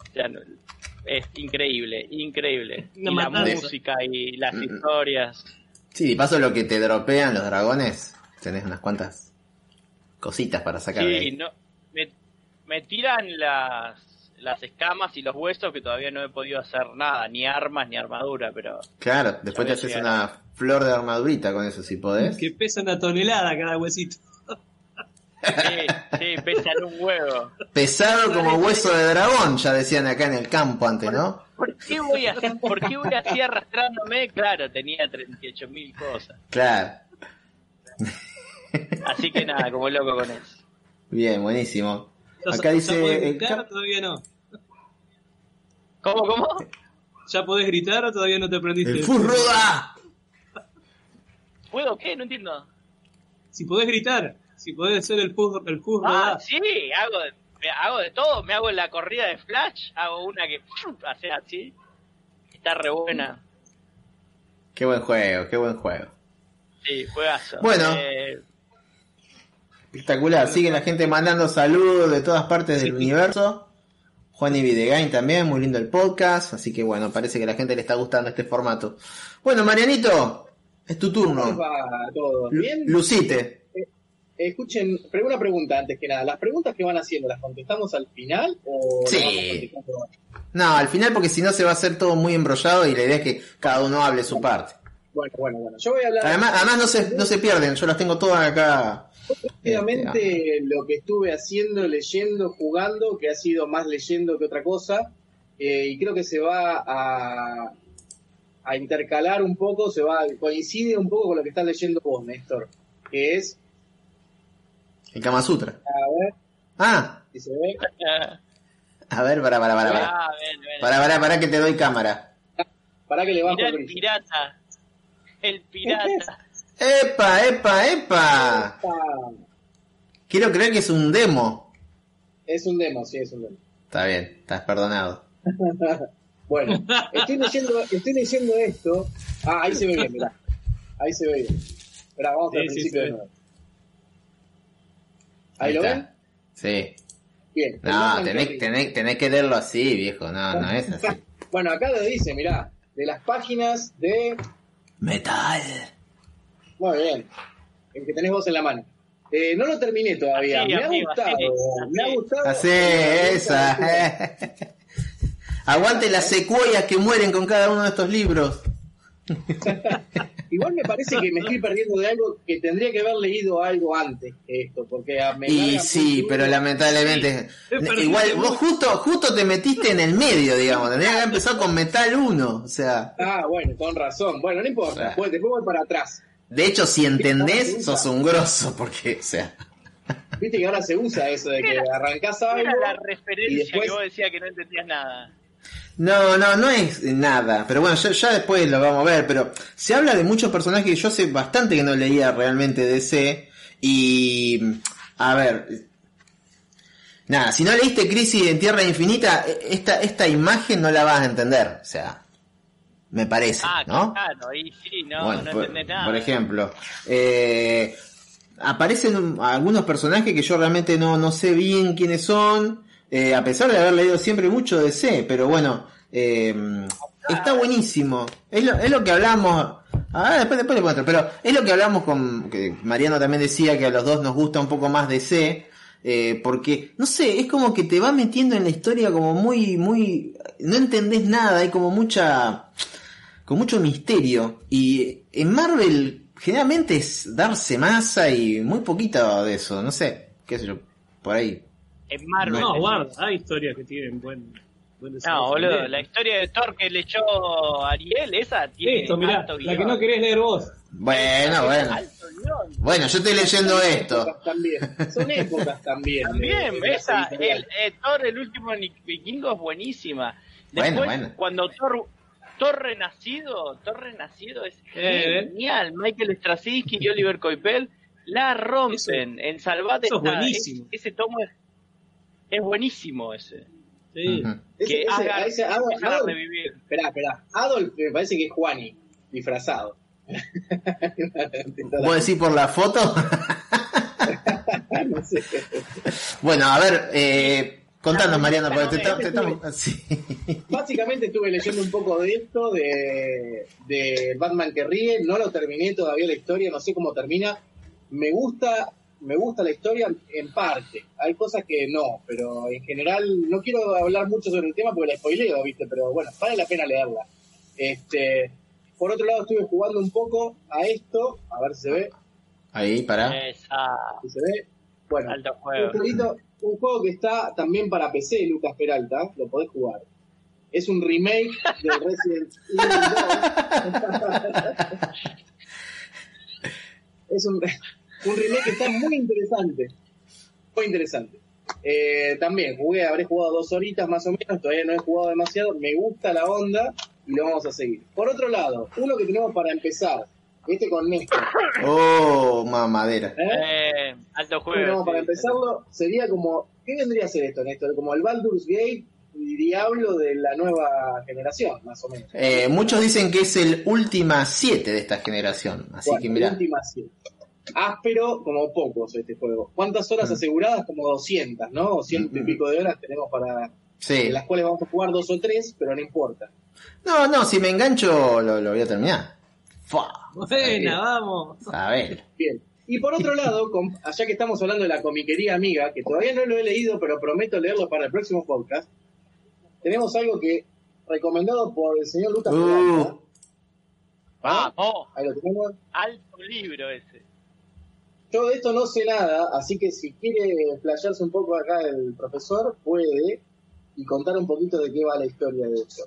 O sea, no- es increíble, increíble. Y la música y las Mm, historias. Sí, de paso lo que te dropean los dragones, tenés unas cuantas cositas para sacar de Sí, ahí. no, me, me tiran las, las escamas y los huesos que todavía no he podido hacer nada, ni armas ni armadura, pero Claro, después te Ya haces una flor de armadurita con eso si podés. Que pesa una tonelada cada huesito. Sí, sí, pesan un huevo. Pesado como hueso de dragón, ya decían acá en el campo antes, ¿no? ¿Por qué voy a por qué voy así arrastrándome? Claro, tenía 38 mil cosas. Claro. Así que nada, como loco con eso. Bien, buenísimo. ¿Ya- Acá dice... gritar todavía no? ¿Cómo, cómo? ¿Ya podés gritar o todavía no te aprendiste? ¡El Furroda! ¿Puedo qué? No entiendo. Si podés gritar, si podés ser el fuzz, el fuzz Ah, sí, hago de, me hago de todo. Me hago la corrida de Flash, hago una que hace así. Está re buena. Qué buen juego, qué buen juego. Sí, juegazo. Bueno. Eh, Espectacular, sigue la gente mandando saludos de todas partes del Sí. universo. Juan y Videgain también, muy lindo el podcast, así que bueno, parece que a la gente le está gustando este formato. Bueno, Marianito, es tu ¿Cómo turno. va todo? Lu- ¿Bien? Lucite. Escuchen, pre- una pregunta antes que nada. ¿Las preguntas que van haciendo las contestamos al final o las Sí. vamos? No, al final porque si no se va a hacer todo muy embrollado y la idea es que cada uno hable su parte. Bueno, bueno, bueno. Yo voy a hablar Además, además no se, no se pierden, yo las tengo todas acá. rápidamente lo que estuve haciendo, leyendo, jugando, que ha sido más leyendo que otra cosa. eh, y creo que se va a, a intercalar un poco, se va coincide un poco con lo que estás leyendo vos, Néstor. Que es, El Kama Sutra. a ver Ah, si se ve. a ver, para, para, para, para. ah, ven, ven. Para, para, para que te doy cámara. Para que le bajo Mirá el pirata. El pirata. *laughs* ¡Epa, epa, epa! Quiero creer que es un demo. Es un demo, sí, es un demo. Está bien, estás perdonado. *laughs* Bueno, estoy leyendo, estoy leyendo esto. Ah, ahí se ve bien, mirá. Ahí se ve bien. Esperá, vamos Sí, al principio de nuevo. ¿Ahí, lo ven? Sí. Bien. No, tenés, Carry. tenés, tenés que leerlo así, viejo. No, no es así. *laughs* Bueno, acá lo dice, mirá. De las páginas de. Metal. Muy bien. El que tenés vos en la mano. Eh, no lo terminé todavía. Así, me ha amigo, gustado. así, me ha gustado. Así, esa. *laughs* Aguante las secuoyas que mueren con cada uno de estos libros. *laughs* Igual me parece que me estoy perdiendo de algo que tendría que haber leído algo antes que esto, porque a- Y sí, pero lamentablemente. Sí. Igual, vos justo, justo te metiste en el medio, digamos. Tendrías que haber empezado con Metal 1. O sea. Ah, bueno, con razón. Bueno, no importa. Pues, después voy para atrás. De hecho, si entendés, sos un grosso, porque, o sea. Viste que ahora se usa eso de que arrancás ¿Cuál algo. era la y referencia después- que vos decías que no entendías nada? No, no, no es nada. Pero bueno, ya, ya después lo vamos a ver. Pero se habla de muchos personajes que yo sé bastante que no leía realmente DC. Y. A ver. Nada, si no leíste Crisis en Tierra Infinita, e- esta, esta imagen no la vas a entender. O sea. Me parece, Ah, ¿no? claro, y sí, no, Bueno, no por, nada. por ejemplo, eh, aparecen algunos personajes que yo realmente no, no sé bien quiénes son, eh, a pesar de haber leído siempre mucho de C, pero bueno, eh, está buenísimo. Es lo, es lo que hablamos, ah, después, después le cuento, pero es lo que hablamos con, que Mariano también decía que a los dos nos gusta un poco más de C, eh, porque, no sé, es como que te va metiendo en la historia como muy, muy, no entendés nada, hay como mucha, con mucho misterio. Y en Marvel generalmente es darse masa y muy poquito de eso, no sé, qué sé yo, por ahí. En Marvel. No, guarda, hay historias que tienen buen, buen No, boludo, también. la historia de Thor que leyó Ariel, esa tiene Listo, mirá, alto la que no querés leer vos. Bueno, bueno. Bueno, yo estoy leyendo Son esto. También. Son épocas también. También, de- la esa, el, eh, Thor, el último vikingo es buenísima. Después, Bueno, bueno. cuando Thor, Thor Renacido, Thor Renacido es Eh. genial. Michael Straczynski y Oliver Coipel la rompen. en Salvate eso es buenísimo. es- ese tomo es, es buenísimo ese. Sí. Ese- que ese- haga, a ese Adolf- Adolf- revivir. Esperá, esperá. Adolf me parece que es Juani, disfrazado. ¿Vos decís por la foto? *laughs* no sé. bueno, a ver, eh, contanos, Ah, Mariano, no, porque te, no, te- te estamos... sí. *laughs* Básicamente estuve leyendo un poco de esto, de, de Batman que ríe, no lo terminé todavía la historia, no sé cómo termina. Me gusta, me gusta la historia en parte. Hay cosas que no, pero en general no quiero hablar mucho sobre el tema porque la spoileo, ¿viste? Pero bueno, vale la pena leerla. Este, por otro lado estuve jugando un poco a esto, a ver si se ve, Ahí, pará. Esa, si se ve. Bueno, alto un, juego. jueguito- un juego que está también para PC, Lucas Peralta, lo podés jugar. Es un remake de *laughs* Resident Evil 2. *laughs* es un, un remake que está muy interesante. Muy interesante. Eh, también jugué, habré jugado dos horitas más o menos, todavía no he jugado demasiado, me gusta la onda y lo vamos a seguir. Por otro lado, uno que tenemos para empezar, este con Néstor. Oh, mamadera. ¿eh? Eh, alto juego. para sí. empezarlo, sería como, ¿qué vendría a ser esto, Néstor? Como el Baldur's Gate y Diablo de la nueva generación, más o menos. Eh, muchos dicen que es el última 7 de esta generación, así Bueno, que mira. última sí. Áspero como pocos este juego. ¿Cuántas horas Mm. aseguradas? Como 200, ¿no? O ciento y Mm. pico de horas tenemos para... Sí. Las cuales vamos a jugar dos o tres, pero no importa. No, no, si me engancho lo, lo voy a terminar. Fua. Buena, vamos. A ver. Bien. Y por otro lado, con- allá que estamos hablando de la comiquería amiga, que todavía no lo he leído, pero prometo leerlo para el próximo podcast, tenemos algo que, recomendado por el señor Lucas Uh. Vamos, Ahí lo tenemos. alto libro ese. Yo de esto no sé nada, así que si quiere playarse un poco acá el profesor, puede, y contar un poquito de qué va la historia de esto.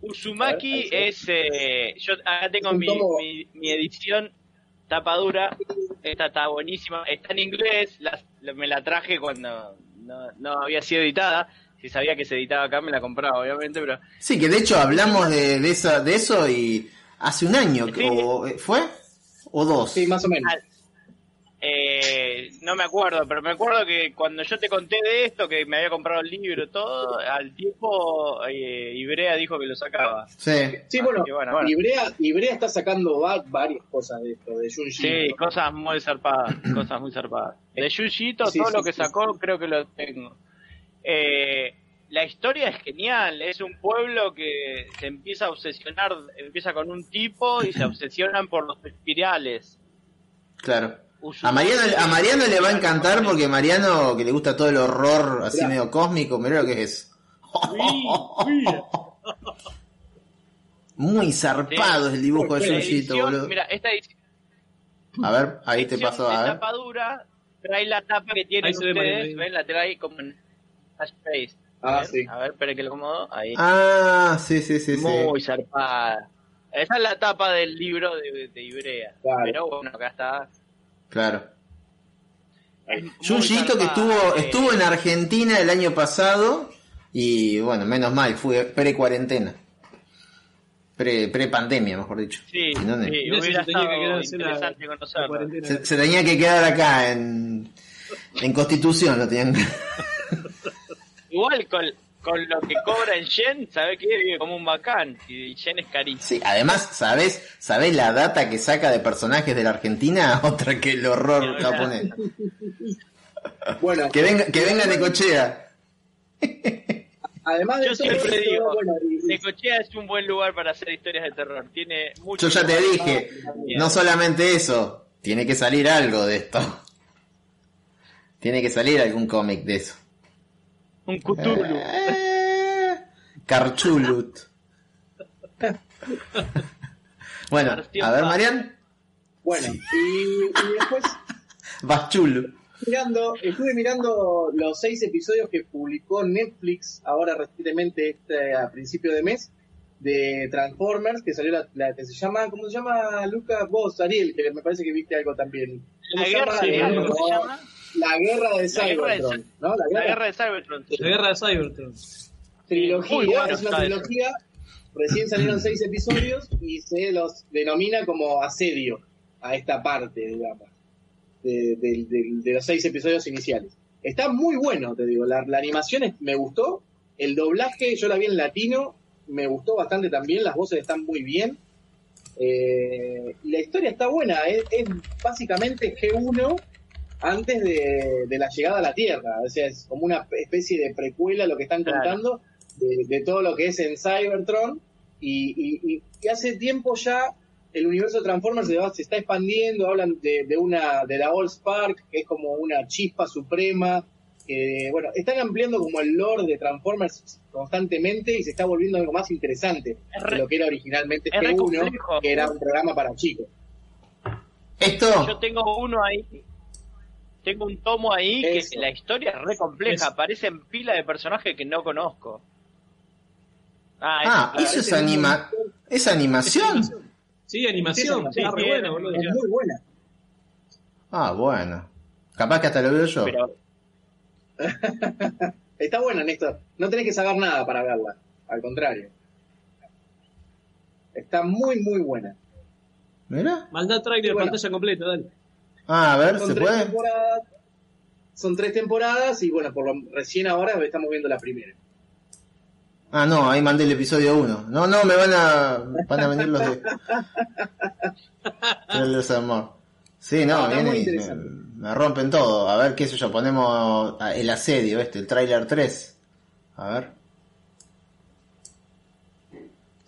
Uzumaki ver, es. eh, yo acá tengo mi, mi, mi edición tapadura. Esta está buenísima. Está en inglés. la- la- me la traje cuando no, no había sido editada. Si sabía que se editaba acá, me la compraba, obviamente. Pero Sí, que de hecho hablamos de, de, esa, de eso y hace un año, Sí. o, ¿fue? ¿O dos? Sí, más o menos. Eh, no me acuerdo, pero me acuerdo que cuando yo te conté de esto, que me había comprado el libro y todo, al tiempo eh, Ibrea dijo que lo sacaba. Sí. Sí, bueno, que bueno, bueno. Ibrea, Ibrea está sacando va- varias cosas de esto, de Junji. Sí, cosas muy zarpadas, *coughs* cosas muy zarpadas. De Yujito, Sí, todo sí, lo que sí. sacó, creo que lo tengo. Eh, la historia es genial, es un pueblo que se empieza a obsesionar, empieza con un tipo y se obsesionan por los espirales. Claro. A Mariano, a Mariano le va a encantar porque Mariano, que le gusta todo el horror así Mirá. medio cósmico, mirá lo que es. Muy zarpado es el dibujo de edición- boludo. Mira, esta edición A ver, ahí te de a ver. tapa dura trae la tapa que ve ustedes, ven, la trae como en space. Ah, A ver, sí. A ver, esperen que lo acomodo. Ahí. Ah, sí, sí, sí, sí. Muy zarpada. Esa es la tapa del libro de, de Ibrea. Claro. Pero bueno, acá está. Claro. Es muy Junjito que estuvo, eh, estuvo en Argentina el año pasado y bueno, menos mal, fue pre-cuarentena. Pre- Pre-pandemia, mejor dicho. Sí, sí, hubiera se tenía que quedar interesante la conocerlo. cuarentena. Se, se tenía que quedar acá en, en Constitución, lo tenían *laughs* Igual con, con lo que cobra en yen, ¿sabes qué? Vive como un bacán. Y yen es carísimo. Sí, además, ¿sabés, ¿sabés la data que saca de personajes de la Argentina? *laughs* Otra que el horror japonés. *laughs* Bueno, Que venga, que venga Necochea. *laughs* además de Yo todo siempre esto, digo, bueno, y- Necochea es un buen lugar para hacer historias de terror. Tiene mucho. Yo ya te dije, no solamente eso, tiene que salir algo de esto. Tiene que salir algún cómic de eso. Un Cthulhu. Eh, Carchulut. Bueno, a ver, Marian. bueno, y, y después *laughs* Bachulu. mirando, estuve mirando los seis episodios que publicó Netflix ahora recientemente este, a principio de mes de Transformers que salió la, la que se llama ¿cómo se llama Lucas vos Ariel que me parece que viste algo también ¿Cómo La se guerra, llama? Eh. La guerra de La guerra de Cybertron ¿no? La La guerra, de Cybertron. La guerra de Cybertron. trilogía bueno es una trilogía recién salieron seis episodios y se los denomina como asedio a esta parte digamos de, de- de- de los seis episodios iniciales. Está muy bueno, te digo. La, la animación es- me gustó. El doblaje, yo la vi en latino, me gustó bastante también. Las voces están muy bien. Eh, la historia está buena. Es, es básicamente G1 antes de, de la llegada a la Tierra. O sea, es como una especie de precuela lo que están Claro. contando de, de todo lo que es en Cybertron. Y, y- y- y hace tiempo ya el universo de Transformers se, va- se está expandiendo, hablan de, de una de la All Spark, que es como una chispa suprema. que, bueno, están ampliando como el lore de Transformers constantemente y se está volviendo algo más interesante Es de lo que era originalmente es re G1, complejo. que era un programa para chicos. Yo Esto, tengo uno ahí. Tengo un tomo ahí Eso. que la historia es re compleja. Eso. Aparecen pila de personajes que no conozco. Ah, ah, eso, eso es anima, es animación. Sí, animación. Sí, sí, bueno, es- boludo. Es muy buena. Ah, bueno. Capaz que hasta lo veo yo. pero *laughs* Está buena, Néstor. No tenés que saber nada para verla. Al contrario. Está muy, muy buena. Mira. Maldad trailer, Bueno. pantalla completa, dale. Ah, a ver, Son ¿se tres puede? temporadas. Son tres temporadas y bueno, por lo, recién ahora estamos viendo la primera. Ah, no, ahí mandé el episodio 1. No, no, me van a, van a venir los de... *laughs* El desamor. Sí, no, viene y me rompen todo. A ver, qué sé yo, ponemos ah, el asedio este, el tráiler 3. A ver.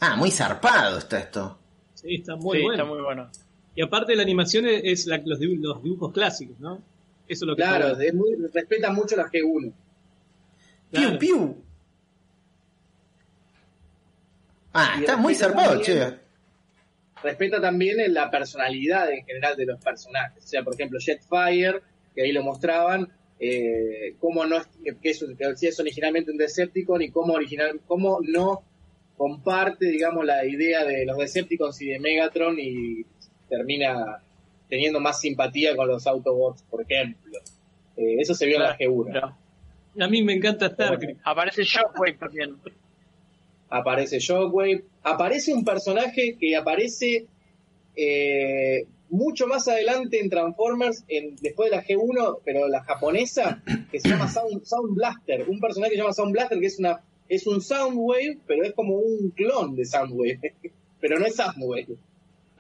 Ah, muy zarpado está esto. Sí, está muy sí, bueno. está muy bueno. Y aparte la animación es, es la- los, dibu- los dibujos clásicos, ¿no? Eso es lo que Claro, bueno. es muy, respeta mucho la G1. Claro. Piu, piu. Ah, Y está muy zarpado, también- che. Respeta también en la personalidad en general de los personajes. O sea, por ejemplo, Jetfire, que ahí lo mostraban, eh, cómo no es, que es, que es originalmente un Decepticon y cómo, original, cómo no comparte, digamos, la idea de los Decepticons y de Megatron y termina teniendo más simpatía con los Autobots, por ejemplo. Eh, eso se vio en la G1. Pero A mí me encanta Stark. aparece Shockwave también. aparece Shockwave, aparece un personaje que aparece eh, mucho más adelante en Transformers, en, después de la G1, pero la japonesa, que se llama Sound, Sound Blaster, un personaje que se llama Sound Blaster, que es una es un Soundwave, pero es como un clon de Soundwave, *laughs* pero no es Soundwave.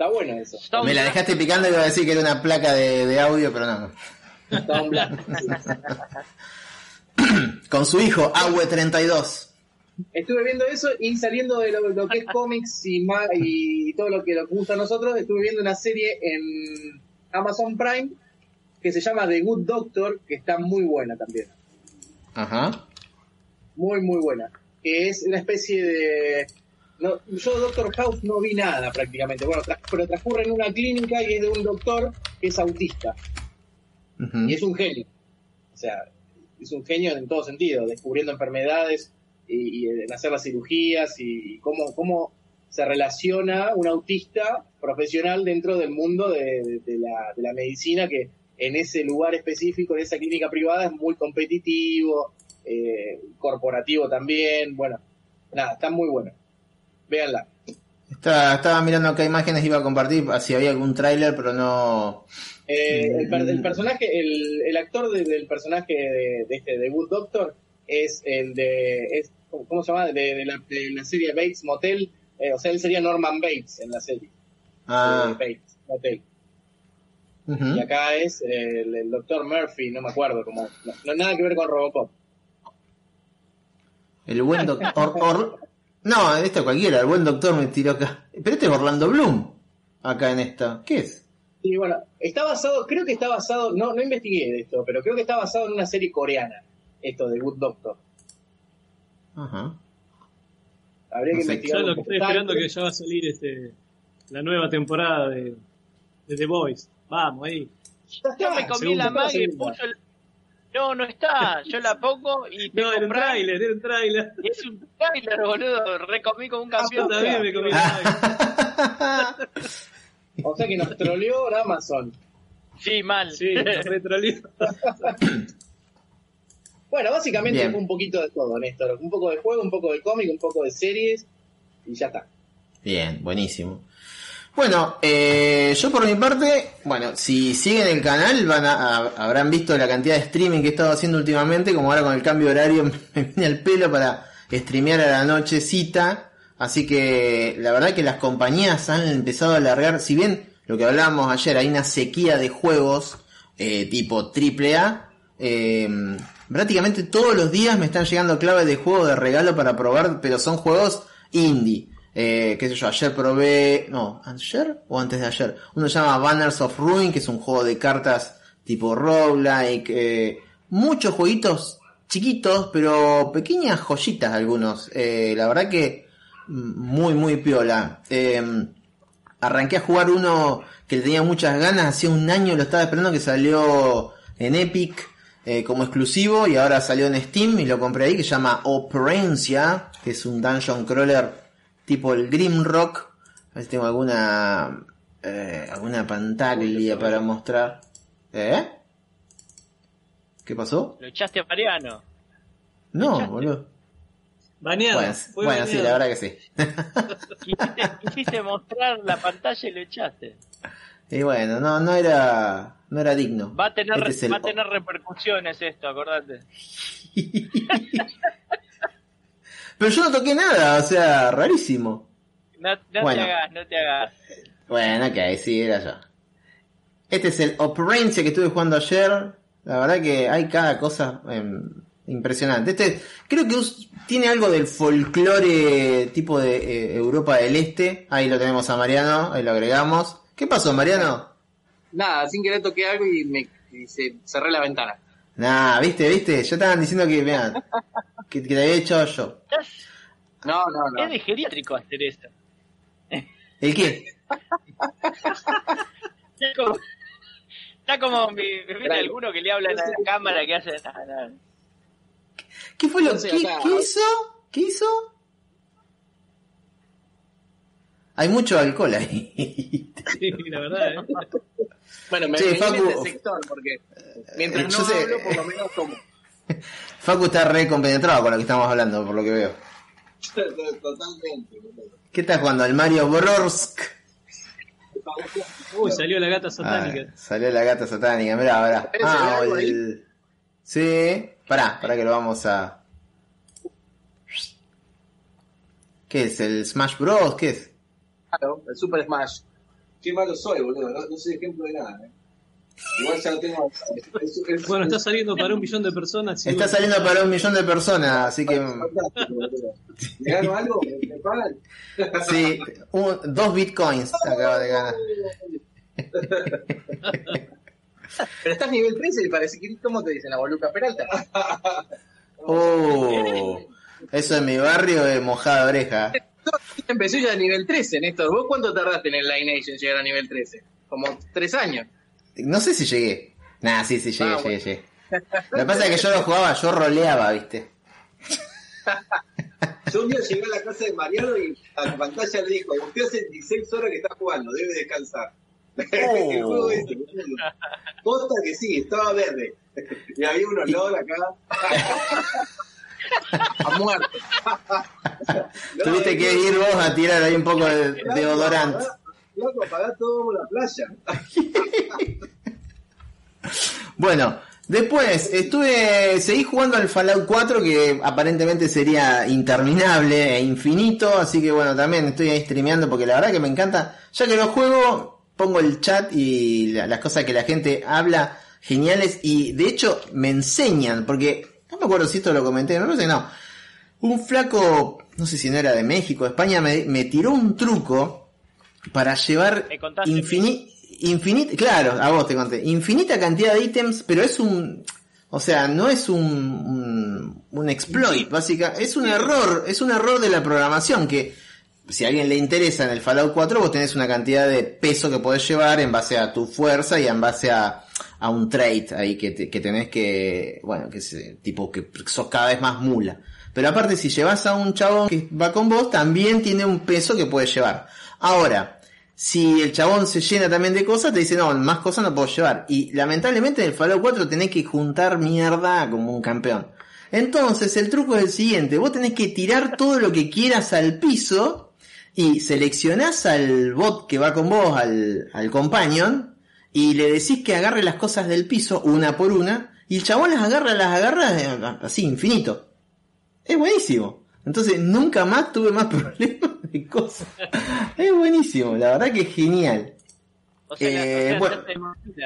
Está bueno eso. Me la dejaste picando y iba a decir que era una placa de, de audio, pero no. *clears throat* Con su hijo, Awe32. Estuve viendo eso y saliendo de lo, lo que es cómics y todo lo que nos gusta a nosotros, estuve viendo una serie en Amazon Prime que se llama The Good Doctor, que está muy buena también. Ajá. Muy, muy buena. Que es una especie de... No, yo Doctor House no vi nada prácticamente, bueno, pero transcurre en una clínica y es de un doctor que es autista. Y es un genio. O sea, es un genio en todo sentido, descubriendo enfermedades y, y en hacer las cirugías y, cómo, cómo se relaciona un autista profesional dentro del mundo de, de- de la, de la medicina que en ese lugar específico, en esa clínica privada, es muy competitivo, eh, corporativo también. Bueno, nada, está muy bueno. Véanla. Estaba, estaba mirando acá imágenes, iba a compartir si había algún tráiler, pero no... Eh, el, Mm. el personaje, el, el actor de- del personaje de, de este de Good Doctor es el de, es, ¿cómo se llama? De, de la, de la serie Bates Motel, eh, o sea, él sería Norman Bates en la serie Ah, de Bates Motel. Y acá es eh, el, el doctor Murphy, no me acuerdo, como, no, no nada que ver con Robocop. el buen doctor... No, este cualquiera, el buen doctor me tiró acá. Pero este es Orlando Bloom, acá en esta. ¿Qué es? Y bueno, está basado, creo que está basado, no, no investigué de esto, pero creo que está basado en una serie coreana, esto de Good Doctor. Ajá. Habría que No sé, investigar. Ya lo que estoy esperando que ya va a salir este la nueva temporada de, de The Voice. Vamos, ahí. Ya Yo me comí la magia y puso el... No, no está. Yo la *laughs* pongo y No, tengo era un Prime, tráiler, era un tráiler. Es un tráiler, boludo. Recomí como un Yo campeón. también me comí magia. O sea que nos troleó Amazon. Sí, mal. Sí, retrolito. *laughs* Bueno, básicamente Bien. fue un poquito de todo, Néstor. Un poco de juego, un poco de cómic, un poco de series y ya está. Bien, buenísimo. Bueno, eh, yo por mi parte, bueno, si siguen el canal van a, habrán visto la cantidad de streaming que he estado haciendo últimamente, como ahora con el cambio de horario *laughs* me viene el pelo para streamear a la nochecita, así que la verdad que las compañías han empezado a alargar, si bien lo que hablábamos ayer, hay una sequía de juegos eh, tipo AAA, eh, prácticamente todos los días me están llegando claves de juego de regalo para probar, pero son juegos indie. Eh, qué sé yo, ayer probé, no, ayer o antes de ayer, uno se llama Banners of Ruin, que es un juego de cartas tipo roguelike, eh, muchos jueguitos chiquitos, pero pequeñas joyitas algunos, eh, la verdad que muy muy piola. Eh, arranqué a jugar uno que le tenía muchas ganas, hacía un año lo estaba esperando que salió en Epic eh, como exclusivo y ahora salió en Steam y lo compré ahí que se llama Operencia, que es un dungeon crawler tipo el Grimrock. A ver si tengo alguna eh, alguna pantalla para mostrar. ¿Eh? ¿Qué pasó? Lo echaste a Mariano. No, boludo. Baneado. Bueno, sí, la verdad que sí. *laughs* Quisiste, quisiste mostrar la pantalla y lo echaste. Y bueno, no, no era, no era digno. Va a tener, Este es el- va a tener repercusiones esto, acordate. *laughs* Pero yo no toqué nada, o sea, rarísimo. No, no Bueno. te hagas, no te hagas. Bueno, ok, sí, era yo. Este es el Operencia que estuve jugando ayer. La verdad que hay cada cosa em, impresionante. Este creo que tiene algo del folclore tipo de eh, Europa del Este. Ahí lo tenemos a Mariano, ahí lo agregamos. ¿Qué pasó, Mariano? Nada, sin querer toqué algo y me y se, cerré la ventana. Nah, viste, viste, ya estaban diciendo que, vean, que, que te había hecho yo. No, no, no. Es de geriátrico hacer eso. ¿El qué? Está como, está como mi, ¿viste alguno que le habla a la cámara que hace. ¿Qué fue lo que acá- ¿qué hizo? ¿Qué hizo? Hay mucho alcohol ahí. Sí, la verdad, ¿eh? Bueno, me, Che, Facu. en este sector porque mientras Eh, no yo sé- hablo, por lo menos como. *laughs* Facu está re compenetrado con lo que estamos hablando, por lo que veo. *laughs* Totalmente. ¿Qué estás jugando? ¿El Mario Bros? Uy, salió la gata satánica. Ah, salió la gata satánica, mirá, mirá. ¿Ese Ah, ahí? el... Sí, pará, pará que lo vamos a... ¿Qué es? ¿El Smash Bros? ¿Qué es? Claro, el Super Smash. Qué malo soy, boludo. No, no soy ejemplo de nada. ¿eh? Igual ya lo tengo. es- es- *laughs* Bueno, es- está saliendo para un millón de personas. Está saliendo para un millón de personas, así que... ¿Me gano algo? ¿Me, me pagan? *laughs* Sí, un- dos bitcoins acaba de ganar. *laughs* Pero estás nivel 13 y parece que, ¿cómo te dicen? La boluca Peralta. Oh, eso en mi barrio es mojada oreja. Empezó ya a nivel 13, Néstor. ¿Vos cuánto tardaste en el Lineation llegar a nivel 13? Como tres años. No sé si llegué. Nah, sí, sí, llegué, Ah, llegué, bueno. llegué. *laughs* Lo que pasa es que yo lo jugaba, yo roleaba, ¿viste? *laughs* Yo un día llegué a la casa de Mariano y a la pantalla le dijo: Usted hace 16 horas que está jugando, debe descansar. *laughs* El juego ese, boludo. Posta que sí, estaba verde. Y había un olor acá. *laughs* A muerte. *laughs* Tuviste que ir vos a tirar ahí un poco de deodorante. Loco, apagá todo la playa. *laughs* Bueno, después estuve, seguí jugando al Fallout 4 que aparentemente sería interminable e infinito, así que bueno, también estoy ahí streameando porque la verdad que me encanta. Ya que lo juego, pongo el chat y la- las cosas que la gente habla geniales y de hecho me enseñan, porque no me acuerdo si esto lo comenté, me parece que no. Un flaco, no sé si no era de México, de España, me, me tiró un truco para llevar infinita, claro, a vos te conté, infinita cantidad de ítems, pero es un, o sea, no es un, un, un exploit, básica, es un error, es un error de la programación que si a alguien le interesa en el Fallout 4 vos tenés una cantidad de peso que podés llevar en base a tu fuerza y en base a, a un trait ahí que, te- que tenés que, bueno, que tipo que sos cada vez más mula. Pero aparte si llevas a un chabón que va con vos, también tiene un peso que puedes llevar. Ahora, si el chabón se llena también de cosas, te dice, no, más cosas no puedo llevar. Y lamentablemente en el Fallout 4 tenés que juntar mierda como un campeón. Entonces el truco es el siguiente, vos tenés que tirar todo lo que quieras al piso y seleccionás al bot que va con vos, al, al companion, y le decís que agarre las cosas del piso una por una, y el chabón las agarra, las agarra eh, así, infinito. Es buenísimo. Entonces nunca más tuve más *laughs* problemas de cosas. Es buenísimo, la verdad que es genial. O sea, Eh, o sea, bueno. te.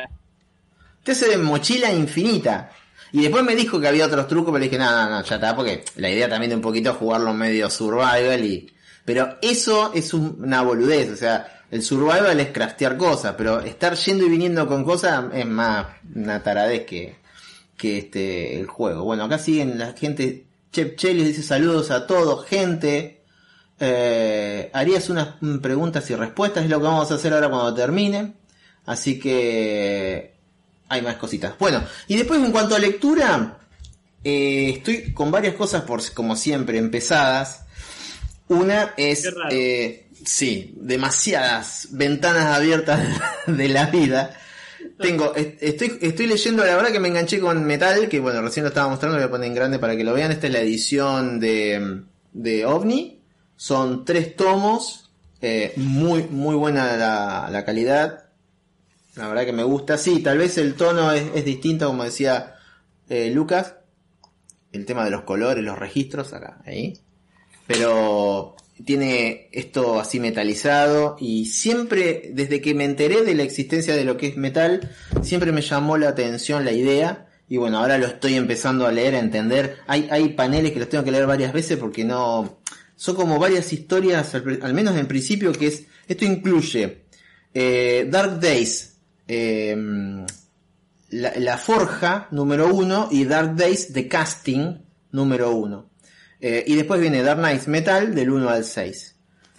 Te hace de mochila infinita. Y después me dijo que había otros trucos, pero le dije, no, no, no, ya está, porque la idea también de un poquito es jugarlo medio survival y... Pero eso es un- una boludez, o sea, el survival es craftear cosas, pero estar yendo y viniendo con cosas es más una taradez que, que este, el juego. Bueno, acá siguen la gente, Chep Chelis dice saludos a todos, gente. Eh, harías unas preguntas y respuestas, es lo que vamos a hacer ahora cuando termine. Así que hay más cositas. Bueno, y después en cuanto a lectura, eh, estoy con varias cosas por como siempre empezadas. Una es, eh, sí, demasiadas ventanas abiertas *laughs* de la vida. Tengo, est- estoy, estoy leyendo, la verdad que me enganché con Metal, que bueno, recién lo estaba mostrando, lo voy a poner en grande para que lo vean. Esta es la edición de, de OVNI. Son tres tomos, eh, muy, muy buena la, la calidad. La verdad que me gusta. Sí, tal vez el tono es, es distinto, como decía eh, Lucas. El tema de los colores, los registros, acá, ahí. Pero tiene esto así metalizado y siempre, desde que me enteré de la existencia de lo que es metal, siempre me llamó la atención la idea. Y bueno, ahora lo estoy empezando a leer, a entender. Hay, hay paneles que los tengo que leer varias veces porque no... Son como varias historias, al, menos en principio, que es... Esto incluye eh, Dark Days, eh, la, la Forja número uno y Dark Days The Casting número uno. Eh, y después viene Dark Knights Metal del 1 al 6.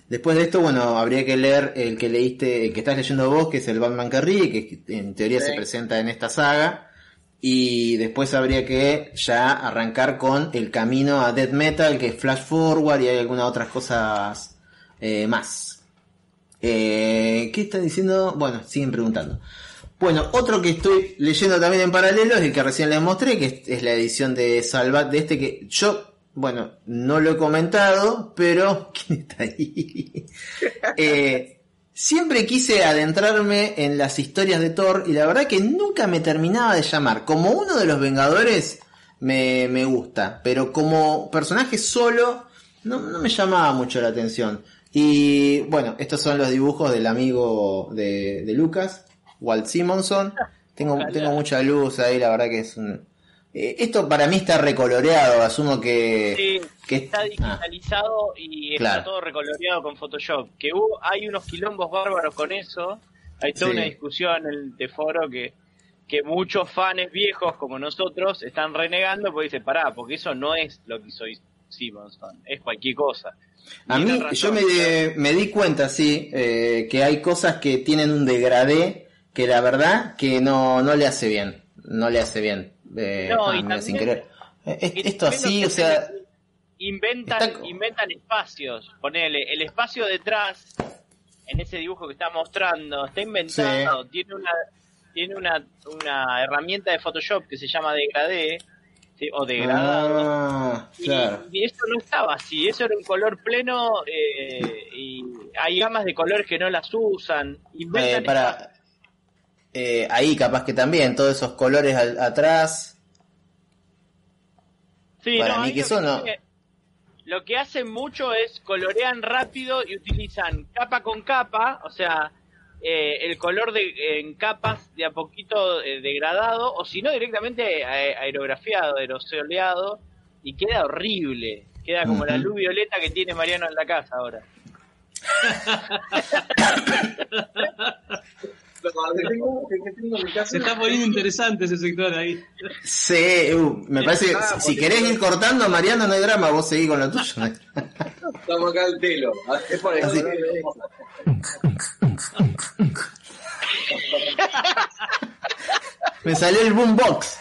Después de esto, bueno, habría que leer el que leíste, el que estás leyendo vos, que es el Batman que ríe, que en teoría Sí. se presenta en esta saga. Y después habría que ya arrancar con el camino a Death Metal, que es Flash Forward y hay algunas otras cosas eh, más. Eh, ¿Qué está diciendo? Bueno, siguen preguntando. Bueno, otro que estoy leyendo también en paralelo es el que recién les mostré, que es, es la edición de Salvat, de este que yo bueno, no lo he comentado, pero *laughs* ¿quién está ahí? Eh, siempre quise adentrarme en las historias de Thor y la verdad que nunca me terminaba de llamar. Como uno de los Vengadores me, me gusta, pero como personaje solo no, no me llamaba mucho la atención. Y bueno, estos son los dibujos del amigo de, de Lucas, Walt Simonson. Tengo, tengo mucha luz ahí, la verdad que es un... eh, esto para mí está recoloreado, asumo que... Sí, que está ah, digitalizado y Claro. está todo recoloreado con Photoshop. Que hubo, hay unos quilombos bárbaros con eso. Hay toda Sí. una discusión en el de foro que, que muchos fans viejos como nosotros están renegando porque dicen, pará, porque eso no es lo que hizo Simonson, es cualquier cosa. A mí, razón, yo me, me di cuenta, sí, eh, que hay cosas que tienen un degradé que la verdad que no, no le hace bien. No le hace bien. Eh, No, ah, y también- sin querer. Eh, es- Y esto así, o sea, inventan, está- inventan espacios. Ponele, el espacio detrás, en ese dibujo que está mostrando, está inventado, tiene una tiene una, una herramienta de Photoshop que se llama degradé, ¿sí? o degradado. Ah, Y, claro. y eso no estaba así, eso era un color pleno eh, y hay gamas de colores que no las usan. Eh, Inventan para eh, ahí capaz que también todos esos colores al- atrás Sí, Para no, mí que lo eso no. que- Lo que hacen mucho es colorean rápido y utilizan capa con capa, o sea, eh, el color de, en capas de a poquito eh, degradado, o si no directamente aerografiado, aerosoleado, y queda horrible. Queda como la luz violeta que tiene Mariano en la casa ahora. *laughs* No, que tengo, que tengo en mi casa Se está poniendo interesante ese sector ahí. Sí, uh, me parece que si querés ir cortando, Mariano, no hay drama, vos seguís con lo tuyo. *laughs* Estamos acá al telo. Es por eso. Me salió el boombox.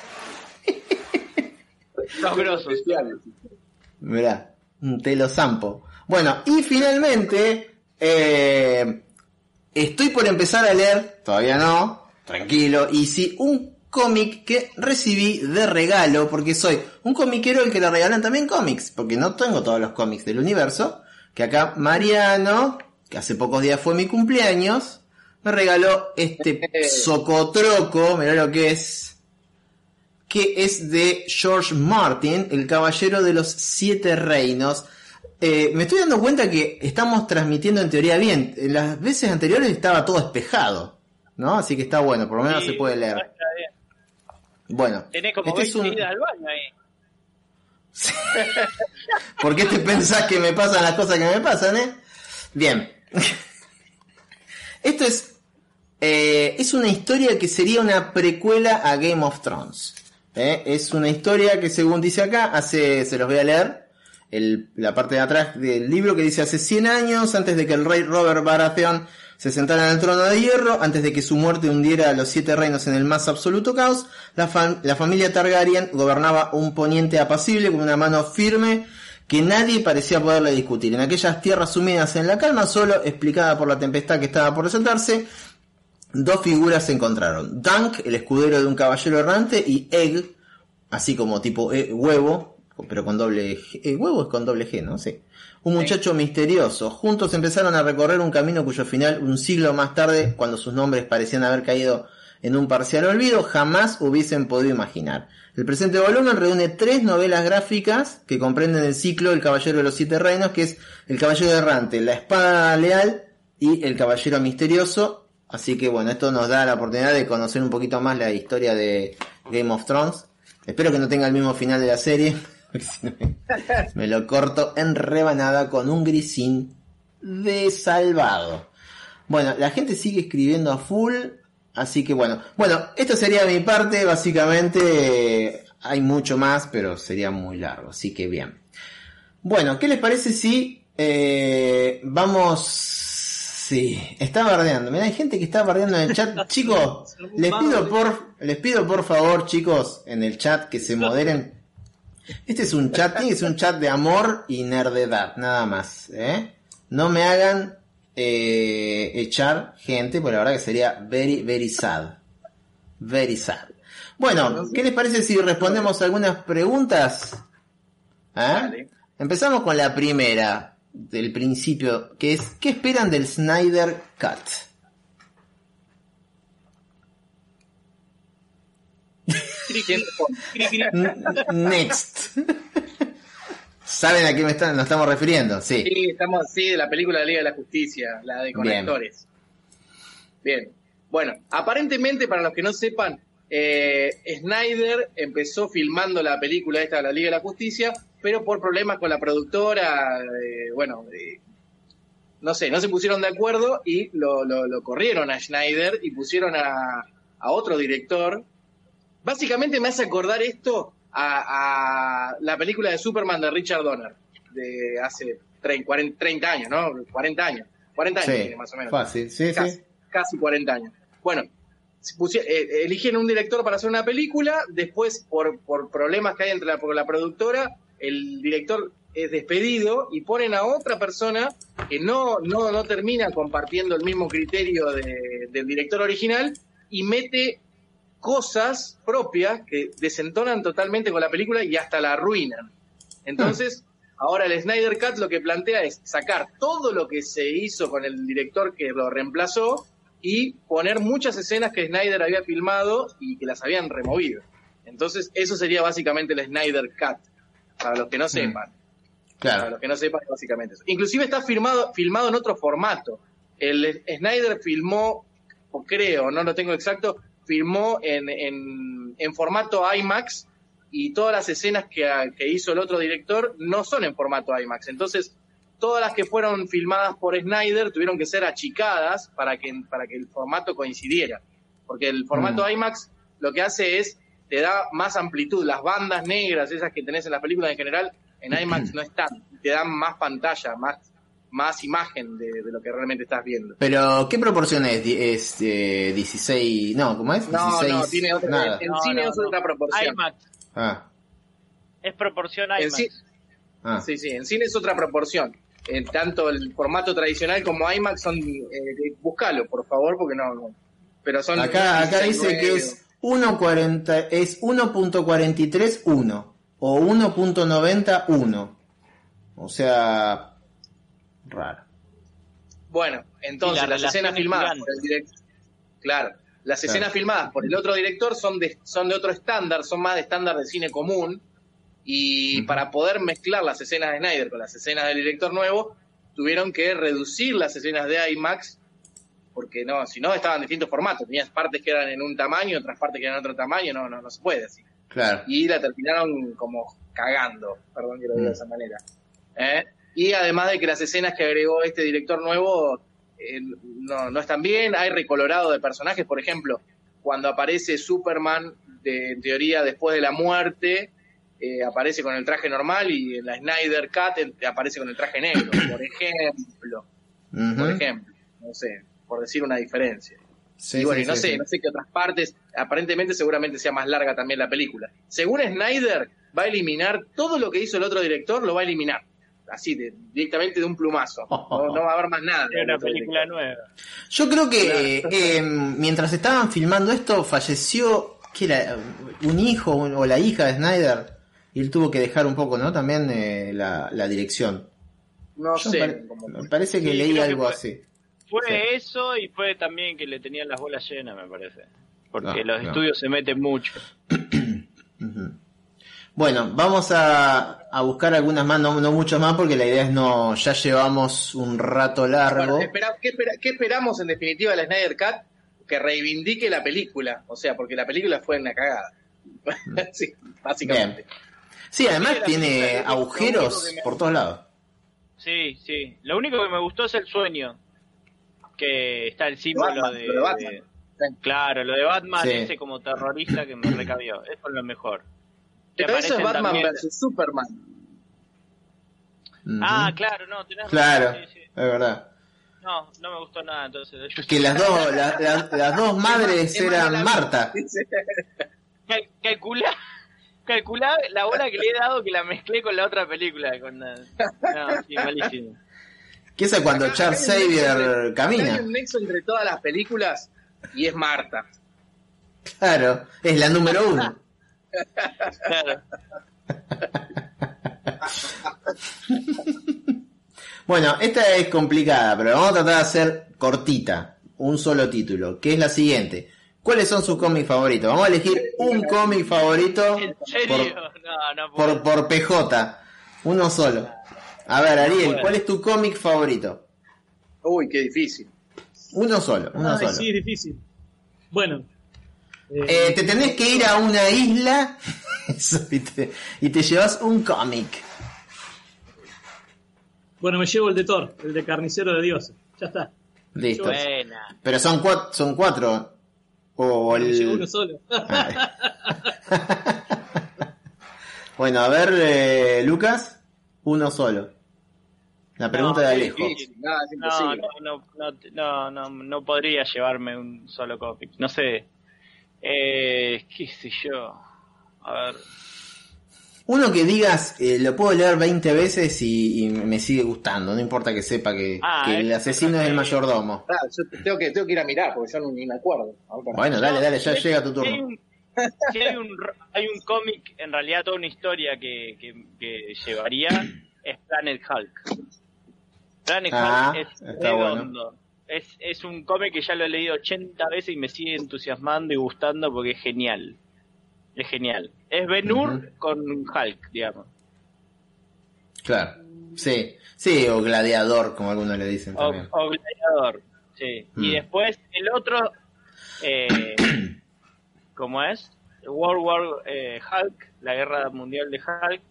Mirá, un telo sampo. Bueno, y finalmente, eh, estoy por empezar a leer, todavía no, tranquilo, y sí, un cómic que recibí de regalo, porque soy un comiquero el que le regalan también cómics, porque no tengo todos los cómics del universo, que acá Mariano, que hace pocos días fue mi cumpleaños, me regaló este *laughs* socotroco, mirá lo que es, que es de George Martin, el Caballero de los Siete Reinos. Eh, me estoy dando cuenta que estamos transmitiendo en teoría bien. En las veces anteriores estaba todo espejado, ¿no? Así que está bueno, por lo menos Sí, se puede leer. está bien. Bueno, Tenés como este es 20 un... idas al baño ahí. *laughs* ¿Por qué te pensás que me pasan las cosas que me pasan, eh? Bien. *laughs* Esto es. eh, es una historia que sería una precuela a Game of Thrones. ¿eh? Es una historia que, según dice acá, hace. Se los voy a leer. La parte de atrás del libro que dice hace 100 años, antes de que el rey Robert Baratheon se sentara en el trono de hierro, antes de que su muerte hundiera a los siete reinos en el más absoluto caos, la familia Targaryen gobernaba un poniente apacible con una mano firme que nadie parecía poderle discutir. En aquellas tierras sumidas en la calma, solo explicada por la tempestad que estaba por desatarse, dos figuras se encontraron. Dunk, el escudero de un caballero errante, y Egg, así como tipo eh, huevo, pero con doble G. eh, huevo es con doble G, ¿no? Sí. Un muchacho misterioso. Juntos empezaron a recorrer un camino cuyo final, un siglo más tarde, cuando sus nombres parecían haber caído en un parcial olvido, jamás hubiesen podido imaginar. El presente volumen reúne tres novelas gráficas que comprenden el ciclo El Caballero de los Siete Reinos, que es El Caballero Errante, La Espada Leal y El Caballero Misterioso. Así que bueno, esto nos da la oportunidad de conocer un poquito más la historia de Game of Thrones. Espero que no tenga el mismo final de la serie, *laughs* me, lo corto en rebanada con un grisín de salvado. Bueno, la gente sigue escribiendo a full, así que bueno. Bueno, esto sería mi parte, básicamente eh, hay mucho más, pero sería muy largo, así que bien. Bueno, ¿qué les parece si eh, vamos... Sí, está bardeando. Mira, hay gente que está bardeando en el chat. *laughs* Chicos, les pido por les pido por favor, chicos, en el chat que se moderen. Este es un chat, ser un chat de amor y nerdedad, nada más, ¿eh? No me hagan eh, echar gente, porque la verdad que sería very, very sad. Very sad. Bueno, ¿qué les parece si respondemos algunas preguntas? Dale. Empezamos con la primera, del principio, que es, ¿qué esperan del Snyder Cut? Next. ¿Saben a qué me están, nos estamos refiriendo? Sí. Sí, estamos, sí, de la película de la Liga de la Justicia, la de conectores. Bien. Bueno, aparentemente, para los que no sepan, eh, Snyder empezó filmando la película esta de la Liga de la Justicia, pero por problemas con la productora, eh, bueno, eh, no sé, no se pusieron de acuerdo y lo, lo- lo corrieron a Schneider y pusieron a, a otro director. Básicamente me hace acordar esto a, a la película de Superman de Richard Donner, de hace 30, 40, 30 años, ¿no? 40 años. 40 años Sí, tiene más o menos. fácil, sí, casi, sí. casi 40 años. Bueno, eh, eligieron un director para hacer una película, después por, por problemas que hay entre la, por la productora, el director es despedido y ponen a otra persona que no, no, no termina compartiendo el mismo criterio de- del director original y mete cosas propias que desentonan totalmente con la película y hasta la arruinan. Entonces, ahora el Snyder Cut lo que plantea es sacar todo lo que se hizo con el director que lo reemplazó y poner muchas escenas que Snyder había filmado y que las habían removido. Entonces, eso sería básicamente el Snyder Cut, para los que no sepan. Para Claro. los que no sepan, básicamente eso. Inclusive está filmado, filmado en otro formato. El Snyder filmó, o creo, no lo tengo exacto, filmó en, en, en formato IMAX y todas las escenas que, que hizo el otro director no son en formato IMAX. Entonces, todas las que fueron filmadas por Snyder tuvieron que ser achicadas para que, para que el formato coincidiera. Porque el formato Mm. IMAX lo que hace es, te da más amplitud. Las bandas negras, esas que tenés en las películas en general, en *clears throat* IMAX no están. Te dan más pantalla, más, más imagen de, de lo que realmente estás viendo. Pero, ¿qué proporción es? Es eh, 16, no, ¿cómo es? No, 16, no, tiene otra, nada. en No, cine no, es no. otra proporción. IMAX. Ah, Es proporción En IMAX. sí- ah. Sí, sí, en cine es otra proporción. Eh, tanto el formato tradicional como IMAX son. Eh, buscalo, por favor, porque no. no. Pero son. Acá, acá 16, dice que 9, es 1.40, es 1.431 o 1.91. O sea, raro. Bueno, entonces las escenas es filmadas gigante. por el director. Claro, las Claro. escenas filmadas por el otro director son de, son de otro estándar, son más de estándar de cine común. Y para poder mezclar las escenas de Snyder con las escenas del director nuevo, tuvieron que reducir las escenas de IMAX, porque no, si no estaban en distintos formatos. Tenías partes que eran en un tamaño, otras partes que eran en otro tamaño, no, no, no se puede así. Claro. y la terminaron como cagando, perdón que lo diga de esa manera. ¿Eh? Y además de que las escenas que agregó este director nuevo eh, no, no están bien, hay recolorado de personajes, por ejemplo, cuando aparece Superman, de, en teoría después de la muerte, eh, aparece con el traje normal y en la Snyder Cut aparece con el traje negro, *coughs* por ejemplo, por ejemplo, no sé, por decir una diferencia. Sí, y bueno, sí, y no sí, sé, no sé qué otras partes, aparentemente seguramente sea más larga también la película. Según Snyder, va a eliminar todo lo que hizo el otro director, lo va a eliminar. Así, de- directamente de un plumazo. *laughs* No, no va a haber más nada. Es del una película nueva. Yo creo que eh, mientras estaban filmando esto, falleció ¿qué era? un hijo un- o la hija de Snyder. Y él tuvo que dejar un poco, ¿no? También eh, la, la dirección. No Yo sé. pare- me parece que Sí, leí que algo fue. así. Fue Sí. eso y fue también que le tenían las bolas llenas, me parece. Porque Ah, los no. estudios se meten mucho. *clears throat* Bueno, vamos a, a buscar algunas más, no, no muchas más, porque la idea es no, ya llevamos un rato largo. Bueno, espera- ¿qué, espera- qué esperamos en definitiva de la Snyder Cut? Que reivindique la película. O sea, porque la película fue una cagada. *laughs* sí, básicamente. Bien. Sí, además tiene agujeros me- por todos lados. Sí, sí. Lo único que me gustó es el sueño. Que está el símbolo Batman, de, lo de Batman. de- Claro, lo de Batman, Sí. ese como terrorista que me recabió. Eso es lo mejor. Pero eso es Batman también- versus Superman. Ah, claro, no, tenés Claro, razón, sí, sí. es verdad. No, no me gustó nada entonces. Que las dos, la- la- las dos madres Es eran Marta. Cal- calculá, calculá la bola que le he dado que la mezclé con la otra película. Con la- No, sí, malísimo. Que esa cuando Acá Charles Xavier entre- Hay camina. un nexo entre todas las películas y es Marta. Claro, es la número uno. Claro. *laughs* Bueno, esta es complicada, pero vamos a tratar de hacer cortita, un solo título, que es la siguiente. ¿Cuáles son sus cómics favoritos? Vamos a elegir un cómic favorito ¿En serio? no, no puedo. por, por PJ, uno solo. A ver, Ariel, ¿cuál es tu cómic favorito? Uy, qué difícil. Uno solo, uno Ay, solo. sí, difícil. Bueno. Eh, te tenés que ir a una isla *laughs* eso, y, te, y te llevas un cómic. Bueno, me llevo el de Thor, el de Carnicero de Dioses. Ya está. Listo. Buena. Pero son cuatro, son cuatro. O Me llevo el... uno solo. Ay. *laughs* bueno, a ver, eh, Lucas, uno solo. La pregunta No, de Alejo. No, no, no, no, no podría llevarme un solo cómic. No sé. Eh, qué sé yo. A ver. Uno que digas, eh, lo puedo leer 20 veces y, y me sigue gustando, no importa que sepa que, Ah, que el asesino es el mayordomo. Ah, yo te- tengo, que, tengo que ir a mirar porque yo no, ni me acuerdo. Ahora. Bueno, dale, dale, ya llega tu si hay turno. un- si hay un, hay un cómic, en realidad toda una historia que, que, que llevaría, es Planet Hulk. Planet Ah, Hulk es está bueno. Es, es un cómic que ya lo he leído 80 veces y me sigue entusiasmando y gustando porque es genial. Es genial. Es Ben Hur con Hulk, digamos. Claro. Sí, sí, o gladiador, como algunos le dicen O, también. o Gladiador. Sí. Mm. Y después el otro, eh, *clears throat* ¿cómo es? World War eh, Hulk, la guerra mundial de Hulk.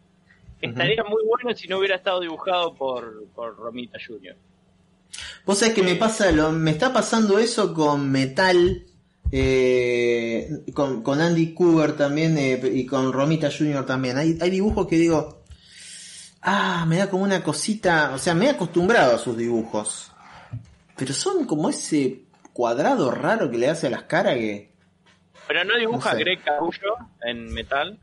Estaría muy bueno si no hubiera estado dibujado por, por Romita Jr. Vos sabés que me pasa lo, me está pasando eso con Metal, eh, con, con Andy Cougar también eh, y con Romita Jr. también. Hay, hay dibujos que digo, ah, me da como una cosita, o sea, me he acostumbrado a sus dibujos, pero son como ese cuadrado raro que le hace a las caras que, Pero no dibuja No sé. Greg Capullo en metal.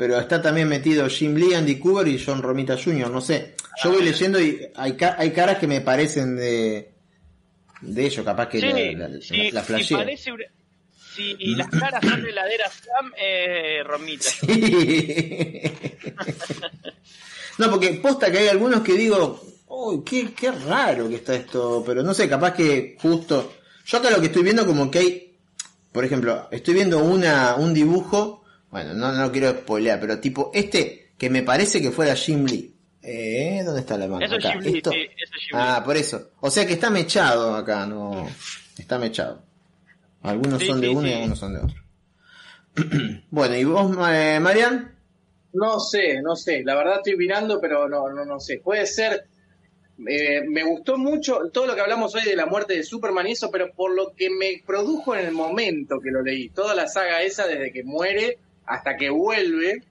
Pero está también metido Jim Lee, Andy Cougar y John Romita Jr. No sé, yo voy leyendo y hay, hay caras que me parecen de de ellos, capaz que Sí, la, la, si, la parece las caras son de ladera Sam, eh, Romita. *laughs* no, porque posta que hay algunos que digo, uy, qué, qué raro que está esto, pero no sé, capaz que justo. Yo acá lo que estoy viendo como que hay, por ejemplo, estoy viendo una, un dibujo, bueno, no, no quiero spoilear, pero tipo este que me parece que fuera Jim Lee. Eh, ¿dónde está la mano? Eso Acá, Jim Lee, esto. sí, eso es Jim Lee. Ah, por eso. O sea que está mechado acá, no. Está mechado. Algunos Sí, son de sí, uno y algunos son de otro. *clears throat* bueno, ¿y vos, eh, Marian? No sé, no sé. La verdad estoy mirando, pero no, no, no sé. Puede ser. eh, me gustó mucho todo lo que hablamos hoy de la muerte de Superman y eso, pero por lo que me produjo en el momento que lo leí. Toda la saga esa, desde que muere hasta que vuelve,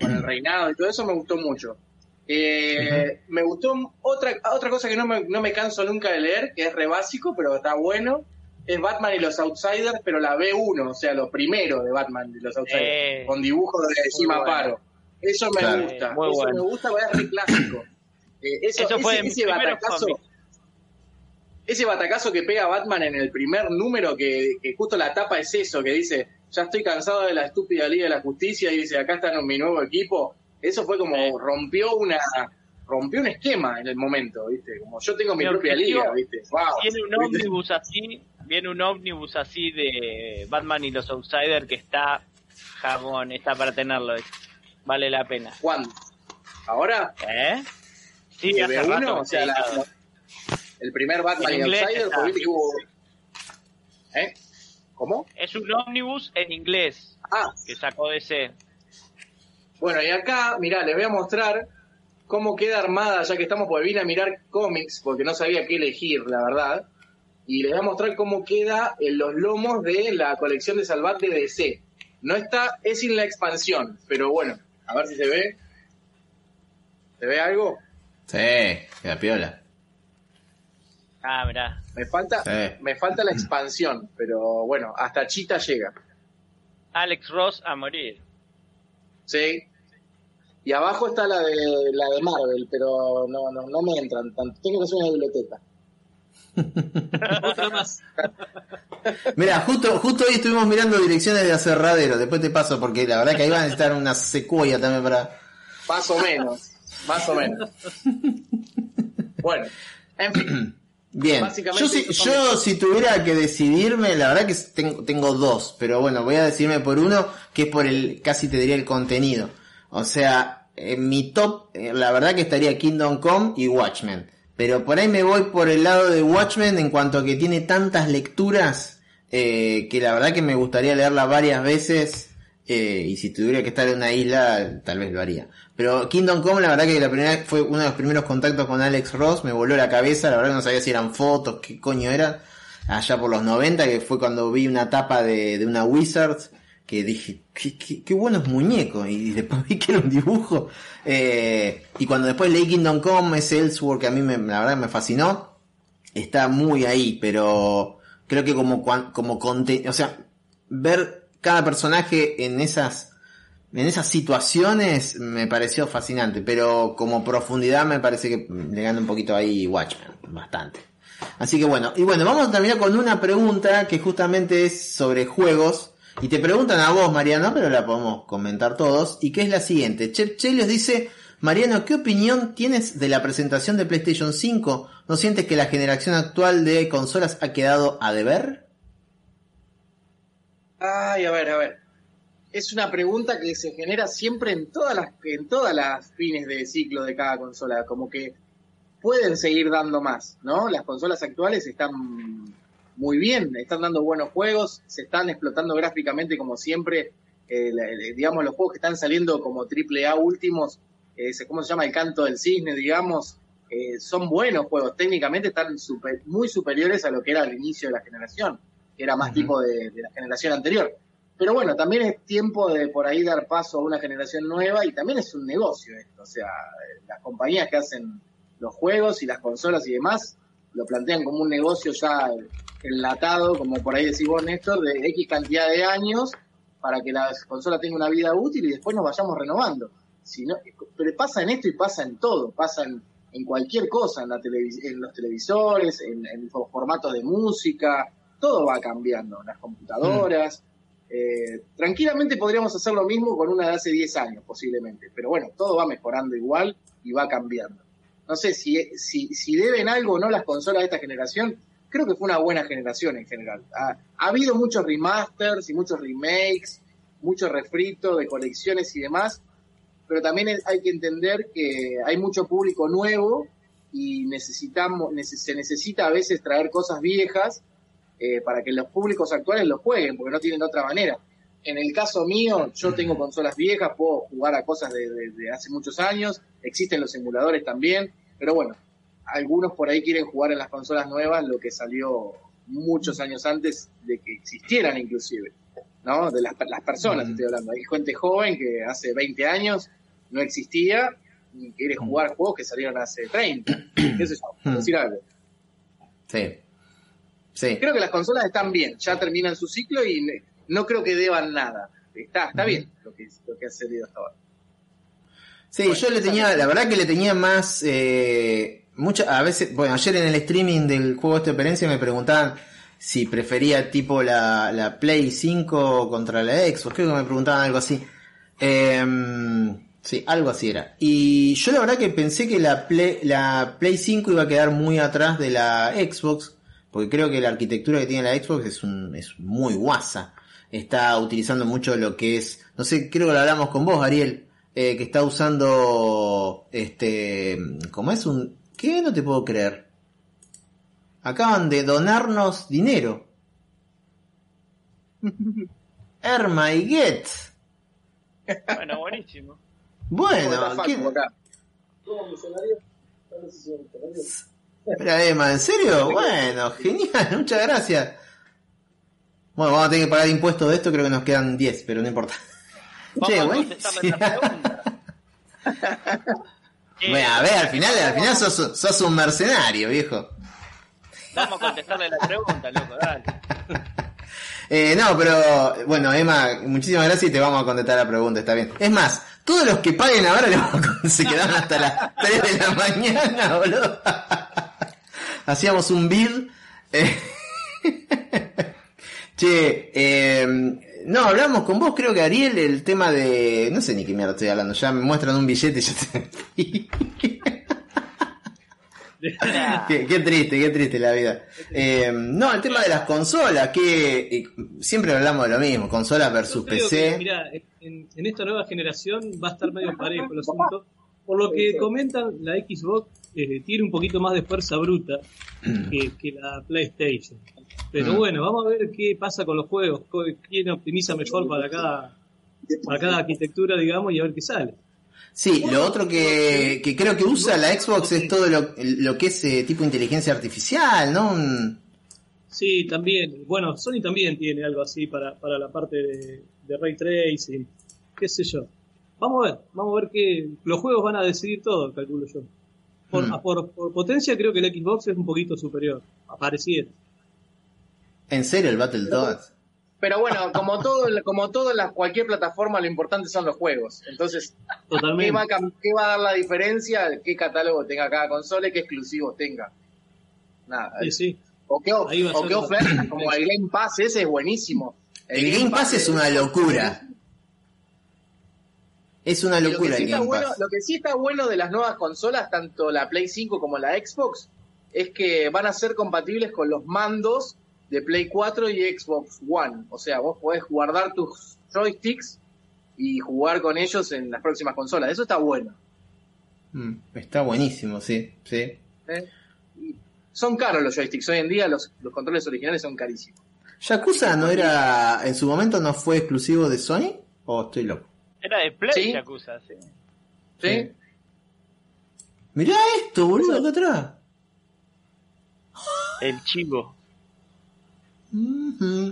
con el reinado y todo eso, me gustó mucho. Eh, Me gustó otra, otra cosa que no me, no me canso nunca de leer, que es re básico, pero está bueno. Es Batman y los Outsiders, pero la B1, o sea, lo primero de Batman y los Outsiders, Eh, con dibujos de Cima bueno. Paro. Eso me Claro. gusta, eso bueno. me gusta, porque es re clásico. Eh, eso, Eso fue ese, ese batacazo, ese batacazo que pega Batman en el primer número, que, que justo la tapa es eso, que dice, ya estoy cansado de la estúpida Liga de la Justicia, y dice, acá está mi nuevo equipo. Eso fue como Sí. rompió una rompió un esquema en el momento, ¿viste? Como yo tengo mi propia liga, ¿viste? Wow. Viene un ómnibus así, viene un ómnibus así de Batman y los Outsiders que está jabón, está para tenerlo. Vale la pena. ¿Cuándo? ¿Ahora? ¿Eh? Sí, ¿Que hace rato uno? O sea, la- el primer Batman y inglés Outsider, está. porque viste que hubo... ¿Eh? ¿Cómo? Es un ómnibus en inglés Ah, que sacó DC. Bueno, y acá, mirá, les voy a mostrar cómo queda armada, ya que estamos, porque vine a mirar cómics, porque no sabía qué elegir, la verdad. Y les voy a mostrar cómo queda en los lomos de la colección de Salvat de DC. No está, es sin la expansión, pero bueno, a ver si se ve. ¿Se ve algo? Sí, queda piola. Ah, mirá. Me falta, Sí. me falta la expansión, pero bueno, hasta Chita llega. Alex Ross a morir. Sí. Y abajo está la de la de Marvel, pero no, no, no me entran tanto. Tengo que hacer una biblioteca. Otra más. *laughs* Mira, justo, justo hoy estuvimos mirando direcciones de aserradero. Después te paso porque la verdad que ahí van a necesitar una secuoya también para. Más o menos, más o menos. *laughs* Bueno, en fin. *clears throat* Bien, yo, si, yo si tuviera que decidirme, la verdad que tengo, tengo dos, pero bueno, voy a decidirme por uno, que es por el, casi te diría el contenido. O sea, en mi top, eh, la verdad que estaría Kingdom Come y Watchmen. Pero por ahí me voy por el lado de Watchmen en cuanto a que tiene tantas lecturas, eh, que la verdad que me gustaría leerla varias veces, eh, y si tuviera que estar en una isla, tal vez lo haría. Pero Kingdom Come, la verdad que la primera fue uno de los primeros contactos con Alex Ross, me voló la cabeza, la verdad que no sabía si eran fotos, qué coño eran, allá por los 90, que fue cuando vi una tapa de, de una Wizards, que dije, qué, qué, qué buenos muñecos, y después vi que era un dibujo, eh, y cuando después leí Kingdom Come, ese Elseworld que a mí me, la verdad me fascinó, está muy ahí, pero creo que como, como conte- o sea, ver cada personaje en esas en esas situaciones me pareció fascinante, pero como profundidad me parece que le gana un poquito ahí Watchmen, bastante. Así que bueno, y bueno, vamos a terminar con una pregunta que justamente es sobre juegos. Y te preguntan a vos, Mariano, pero la podemos comentar todos. Y que es la siguiente. Chep Chelios dice, Mariano, ¿qué opinión tienes de la presentación de PlayStation 5? ¿No sientes que la generación actual de consolas ha quedado a deber? Ay, a ver, a ver. Es una pregunta que se genera siempre en todas las en todas las fines de ciclo de cada consola, como que pueden seguir dando más, ¿no? Las consolas actuales están muy bien, están dando buenos juegos, se están explotando gráficamente como siempre, eh, la- digamos los juegos que están saliendo como triple A últimos, eh, ¿cómo se llama? El canto del cisne, digamos, eh, son buenos juegos, técnicamente están super- muy superiores a lo que era al inicio de la generación, que era más tipo de, de la generación anterior. Pero bueno, también es tiempo de por ahí dar paso a una generación nueva y también es un negocio esto. O sea, eh, las compañías que hacen los juegos y las consolas y demás lo plantean como un negocio ya enlatado, como por ahí decís vos, Néstor, de X cantidad de años para que la consola tenga una vida útil y después nos vayamos renovando. Si pero pasa en esto y pasa en todo, pasa en, en cualquier cosa, en, la televis- en los televisores, en, formatos de música, todo va cambiando, las computadoras. Eh, tranquilamente podríamos hacer lo mismo con una de hace 10 años, posiblemente, pero bueno, todo va mejorando igual y va cambiando. No sé si, si, si deben algo o no las consolas de esta generación, creo que fue una buena generación en general. Ha, ha habido muchos remasters y muchos remakes, mucho refrito de colecciones y demás, pero también hay que entender que hay mucho público nuevo y necesitamos, nece- se necesita a veces traer cosas viejas eh, para que los públicos actuales lo jueguen, porque no tienen otra manera. En el caso mío, yo tengo consolas viejas, puedo jugar a cosas de, de- de hace muchos años, existen los emuladores también, pero bueno, algunos por ahí quieren jugar en las consolas nuevas lo que salió muchos años antes de que existieran inclusive, ¿no? De las, las personas Mm. estoy hablando. Hay gente joven que hace 20 años no existía y quiere jugar juegos que salieron hace 30, qué sé yo, decir algo. Sí. Sí. Creo que las consolas están bien, ya terminan su ciclo y no creo que deban nada. Está, está bien lo que, lo que ha salido hasta ahora. Sí, Bueno, yo le tenía, la verdad que le tenía más, eh, mucha, a veces, bueno, ayer en el streaming del juego de Operencia me preguntaban si prefería tipo la, la Play 5 contra la Xbox, creo que me preguntaban algo así. Em, sí, algo así era. Y yo la verdad que pensé que la Play, la Play 5 iba a quedar muy atrás de la Xbox, porque creo que la arquitectura que tiene la Xbox es, un, es muy guasa. Está utilizando mucho lo que es, no sé, creo que lo hablamos con vos, Ariel, eh, que está usando, este, ¿cómo es un, qué? No te puedo creer. Acaban de donarnos dinero. *laughs* Erma y Get. Bueno, buenísimo. Bueno, ¿qué-. Espera, Emma, ¿en serio? Bueno, genial, *laughs* muchas gracias. Bueno, vamos a tener que pagar impuestos de esto, creo que nos quedan 10, pero no importa. Vamos Che, a bueno. *laughs* Bueno, a ver, al final, al final sos, sos un mercenario, viejo. Vamos a contestarle la pregunta, loco, dale. *laughs* Eh, no, pero bueno, Emma, muchísimas gracias y te vamos a contestar la pregunta, está bien. Es más, todos los que paguen ahora se quedan hasta las 3 de la mañana, boludo. Hacíamos un bid. eh. *laughs* che, eh, No, hablamos con vos, creo que Ariel, el tema de. No sé ni qué mierda estoy hablando. Ya me muestran un billete y ya te. *laughs* *laughs* qué, qué triste, qué triste la vida. Eh, no, el tema de las consolas, que eh, siempre hablamos de lo mismo, consolas versus Yo PC. que, mirá, en, en esta nueva generación va a estar medio parejo el asunto. Por lo que comentan, la Xbox eh, tiene un poquito más de fuerza bruta *clears throat* que, que la PlayStation. Pero Mm. bueno, vamos a ver qué pasa con los juegos, quién optimiza mejor para cada, para cada arquitectura, digamos, y a ver qué sale. Sí, lo otro que, que creo que usa la Xbox es todo lo, lo que es eh, tipo inteligencia artificial, ¿no? Un- Sí, también. Bueno, Sony también tiene algo así para, para la parte de, de ray tracing, qué sé yo. Vamos a ver, vamos a ver que los juegos van a decidir todo, calculo yo. Por, a- por, por potencia creo que el Xbox es un poquito superior, apareciera. En serio, el Battletoads. Pero bueno, como todo, como todo en la- cualquier plataforma, lo importante son los juegos. Entonces, ¿qué Totalmente. va, a, cam- qué va a dar la diferencia? ¿Qué catálogo tenga cada consola y qué exclusivos tenga? Nada. Sí, sí. O qué, o qué oferta, como el Game Pass, ese es buenísimo. El Game Pass es una locura. Es una Lo que, locura sí está bueno, lo que sí está bueno de las nuevas consolas, tanto la Play 5 como la Xbox, es que van a ser compatibles con los mandos de Play 4 y Xbox One. O sea, vos podés guardar tus joysticks y jugar con ellos en las próximas consolas. Eso está bueno. Mm, está buenísimo, sí, sí. ¿eh? Son caros los joysticks. Hoy en día los, los controles originales son carísimos. ¿Yakuza no era, en su momento no fue exclusivo de Sony? ¿O estoy loco? Era de Play Sí. Yakuza, sí. ¿Sí? Sí. Mirá esto, boludo, acá atrás. El chivo,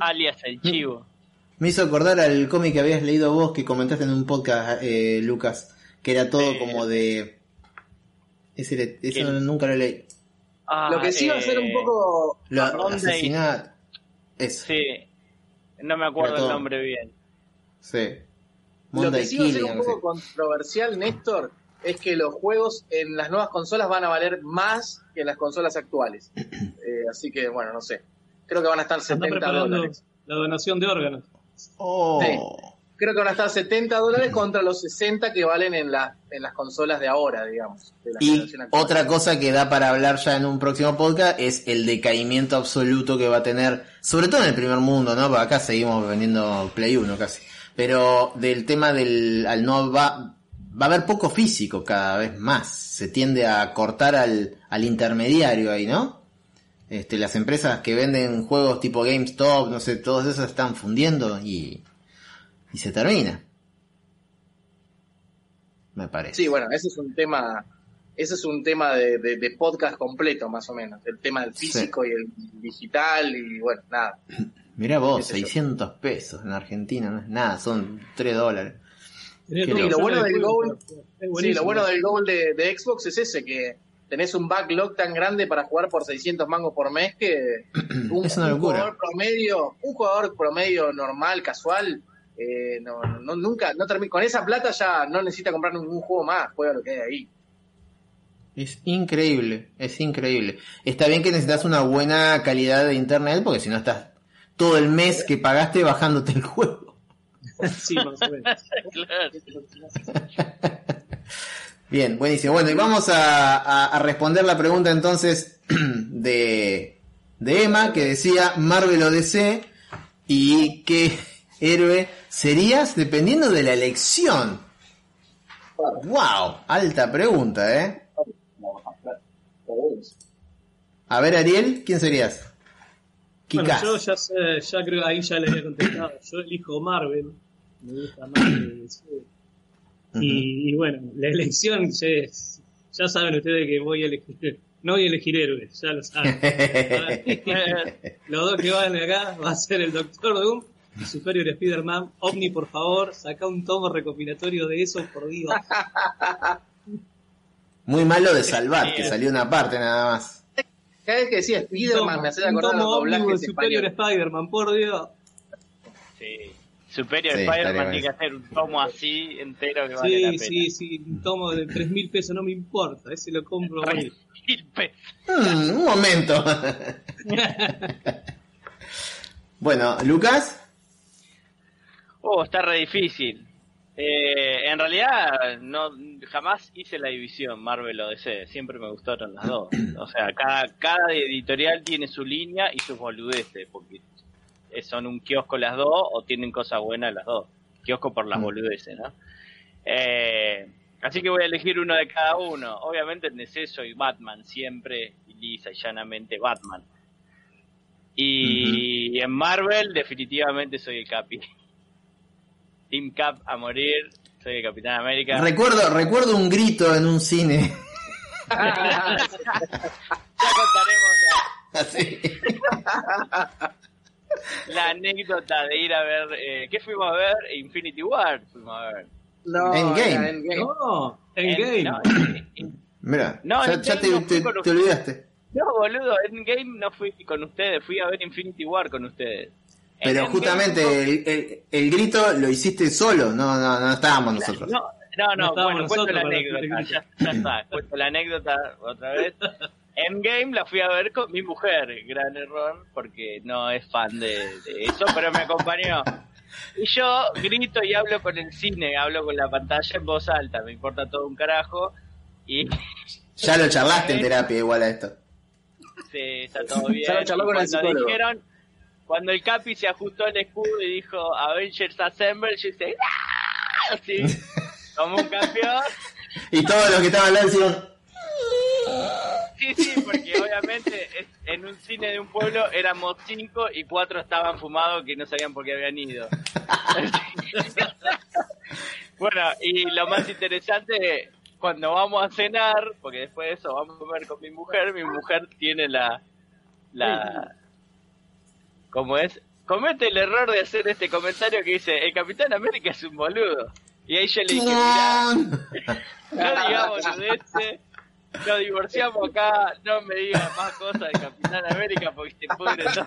alias el chivo. Me hizo acordar al cómic que habías leído vos que comentaste en un podcast, eh, Lucas, que era todo Eh, como de... Ese, le- ese ¿Qué? no- nunca lo leí. Ah, Lo que sí va a ser un eh, poco... Lo, asesinato. Eso, sí. Sí, no me acuerdo el nombre bien. Lo que sí va a ser un poco controversial, Néstor, es que los juegos en las nuevas consolas van a valer más que en las consolas actuales. *clears throat* Eh, así que, bueno, no sé. Creo que van a estar Se está 70 preparando dólares. la donación de órganos. Oh. Sí. Creo que van a estar 70 dólares contra los 60 que valen en, la, en las consolas de ahora, digamos. de la Y otra cosa que da para hablar ya en un próximo podcast es el decaimiento absoluto que va a tener, sobre todo en el primer mundo, ¿no? Porque acá seguimos vendiendo Play 1 casi. Pero del tema del, al no va, va a haber poco físico cada vez más. Se tiende a cortar al, al intermediario ahí, ¿no? Este, las empresas que venden juegos tipo GameStop, no sé, todas esas están fundiendo y, y se termina. Me parece. Sí, bueno, ese es un tema... Ese es un tema de, de- de podcast completo, más o menos. El tema del físico y el digital y, bueno, nada. *clears throat* Mirá vos, qué sé yo. 600 pesos en Argentina, no es nada, son 3 dólares. Que lo bueno del es Sí, lo bueno del Gold de, de Xbox es ese, que tenés un backlog tan grande para jugar por 600 mangos por mes que *clears throat* un, Es una un locura. jugador promedio, un jugador promedio normal, casual, eh, no, no, nunca, no termina, con esa plata ya no necesita comprar ningún juego más, juega lo que hay ahí. Es increíble, es increíble. Está bien que necesitas una buena calidad de internet porque si no estás todo el mes que pagaste bajándote el juego. Sí, más o menos. *laughs* Claro. *laughs* Bien, buenísimo. Bueno, y vamos a, a- a responder la pregunta entonces *clears throat* de, de Emma que decía Marvel o DC y qué *laughs* héroe serías dependiendo de la elección. Wow, alta pregunta, ¿eh? A ver, Ariel, ¿quién serías? Bueno, yo ya sé, ya creo ahí ya le había contestado. Yo elijo Marvel. Me gusta Marvel. DC. y, y bueno, la elección, ya, ya saben ustedes que voy a elegir. No voy a elegir héroes, ya lo saben. *laughs* Los dos que van acá va a ser el Doctor Doom y Superior Spider-Man. Omni, por favor, saca un tomo recopilatorio de eso, por Dios. Muy malo de salvar, que *laughs* salió una parte nada más. Cada vez que decía Spider-Man me hace un acordar los doblajes Superior. Spider-Man, por Dios. Sí. Superior Sí, Spider-Man tiene que hacer un tomo así entero que vale la Sí, pena. sí, sí, un tomo de 3 mil pesos no me importa, ese lo compro hoy. Mil pesos. Hmm, un momento. *laughs* bueno, Lucas. Oh, está re difícil. Eh, en realidad, no jamás hice la división Marvel o DC. Siempre me gustaron las dos. *clears throat* O sea, cada, cada editorial tiene su línea y sus boludeces. Porque son un kiosco las dos o tienen cosas buenas las dos. Kiosco por las Mm. boludeces, ¿no? Eh, así que voy a elegir uno de cada uno. Obviamente en DC soy Batman siempre, y lisa y llanamente Batman. Y en Marvel definitivamente soy el Capi. Team Cap a morir, soy el Capitán América. Recuerdo, recuerdo un grito en un cine. *laughs* ya contaremos la- *laughs* Así. la, anécdota de ir a ver, eh, ¿qué fuimos a ver? Infinity War fuimos a ver. No, Endgame. Endgame. No, En- no, *coughs* Mira, No, ya, en ya te, olvidaste. No, boludo, Endgame no fui con ustedes, fui a ver Infinity War con ustedes. Pero justamente el, el- el grito lo hiciste solo, no, no, no estábamos nosotros. No, no, No bueno, cuento la anécdota, ya, ya está, cuento la anécdota otra vez. Endgame la fui a ver con mi mujer, gran error, porque no es fan de, de eso, pero me acompañó. Y yo grito y hablo con el cine, hablo con la pantalla en voz alta, me importa todo un carajo. Y Ya lo charlaste en *laughs* terapia igual a esto. sí, está todo bien. Ya lo charló con el cuando psicólogo. dijeron, cuando el Capi se ajustó el escudo y dijo Avengers Assemble, yo hice ¡Ah! así, *laughs* como un campeón. Y todos los que estaban al lado. Sí, sí, porque obviamente en un cine de un pueblo éramos cinco y cuatro estaban fumados que no sabían por qué habían ido. *laughs* bueno, y lo más interesante, cuando vamos a cenar, porque después de eso vamos a comer con mi mujer, mi mujer tiene la... la ¿Cómo es? Comete el error de hacer este comentario que dice, el Capitán América es un boludo. Y ahí yo le dije, mirá, *laughs* no digamos boludeces, nos divorciamos acá, no me digas más cosas de Capitán América porque te pudre todo.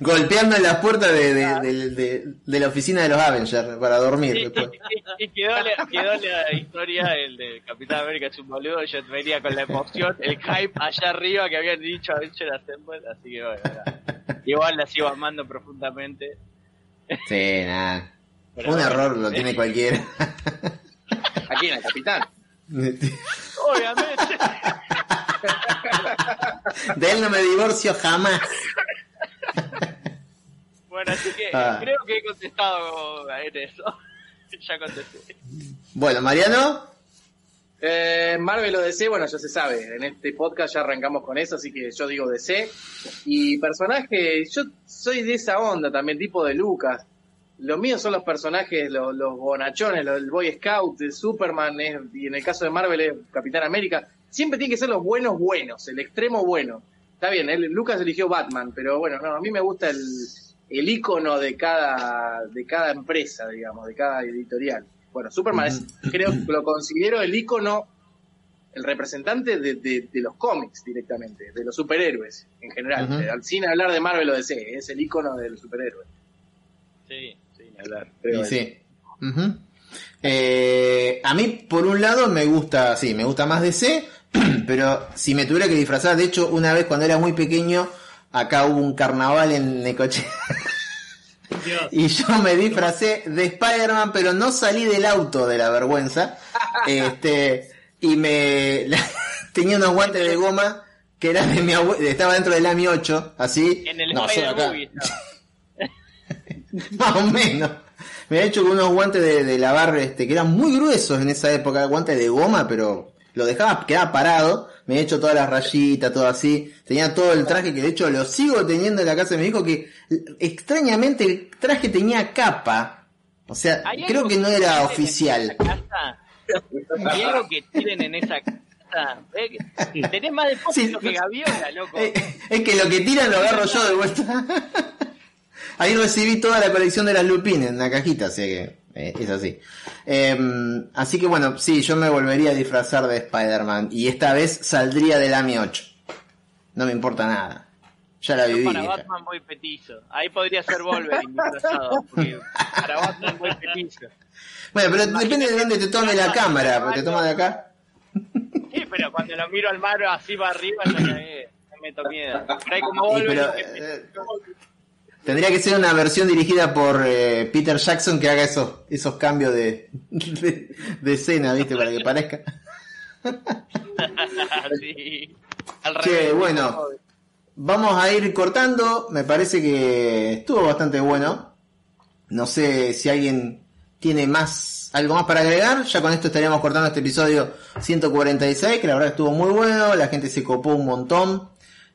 Golpeando en las puertas de, de- de- de- de la oficina de los Avengers para dormir Y, después. y- y quedó, la- quedó la historia, el de Capitán América es un boludo, yo venía con la emoción, el hype allá arriba que habían dicho Avenger Assemble, así que bueno, igual la sigo amando profundamente. Sí, nada. Un error lo tiene cualquiera. Aquí en el capitán. Obviamente. *laughs* De él no me divorcio jamás. Bueno, así que Ah. creo que he contestado en eso. *laughs* ya contesté. Bueno, Mariano, Eh, Marvel o DC, bueno, ya se sabe. En este podcast ya arrancamos con eso, así que yo digo DC. Y personaje, yo soy de esa onda también, tipo de Lucas. Los míos son los personajes, los, los bonachones, los, el Boy Scout, el Superman, es- y en el caso de Marvel es Capitán América. Siempre tienen que ser los buenos buenos, el extremo bueno. Está bien, él- Lucas eligió Batman, pero bueno, no, a mí me gusta el, el icono de cada, de cada empresa, digamos, de cada editorial. Bueno, Superman es, creo que lo considero el icono, el representante de, de- de los cómics directamente, de los superhéroes en general. Ujú. Al- Sin hablar de Marvel o DC, es el icono del superhéroe. Sí, hablar. creo. Y sí. Eh, a mí, por un lado, me gusta, sí, me gusta más DC, *clears throat* pero si me tuviera que disfrazar, de hecho, una vez cuando era muy pequeño, acá hubo un carnaval en Necochea Dios. *laughs* y yo me disfracé de Spider-Man, pero no salí del auto de la vergüenza. *laughs* Este, y me *laughs* tenía unos guantes de goma que eran de mi abuelo, estaba dentro del AMI 8, así. En el no, yo acá. Movie. *laughs* Más o menos. Me he hecho con unos guantes de, de lavar este, que eran muy gruesos en esa época, guantes de goma, pero lo dejaba, quedaba parado. Me he hecho todas las rayitas, todo así. Tenía todo el traje que de hecho lo sigo teniendo en la casa de mi hijo que extrañamente el traje tenía capa. O sea, ¿Hay creo que no era oficial. En esa casa? ¿Hay algo que tiren en esa casa? ¿Eh? Tenés más depósitos Sí. que Gaviola, loco. Eh, es que lo que tiran lo agarro yo de vuelta. *laughs* Ahí recibí toda la colección de las lupines en una cajita, así que eh, es así. Eh, así que bueno, sí, yo me volvería a disfrazar de Spider-Man y esta vez saldría del AMI 8. No me importa nada. Ya la Yo viví. para. Batman voy petizo. Ahí podría ser Wolverine disfrazado. Para Batman voy petizo. Bueno, pero depende de dónde te tome la cámara, porque te toma de acá. Sí, pero cuando lo miro al mar así va arriba, ya. Me meto miedo. Pero hay como Y pero, Wolverine. que- eh, Tendría que ser una versión dirigida por eh, Peter Jackson que haga esos, esos cambios de, *laughs* de, de escena, ¿viste? Para que parezca. *laughs* sí. Al Che, revés. bueno. Vamos a ir cortando. Me parece que estuvo bastante bueno. No sé si alguien tiene más, algo más para agregar. Ya con esto estaríamos cortando este episodio 146, que la verdad estuvo muy bueno. La gente se copó un montón.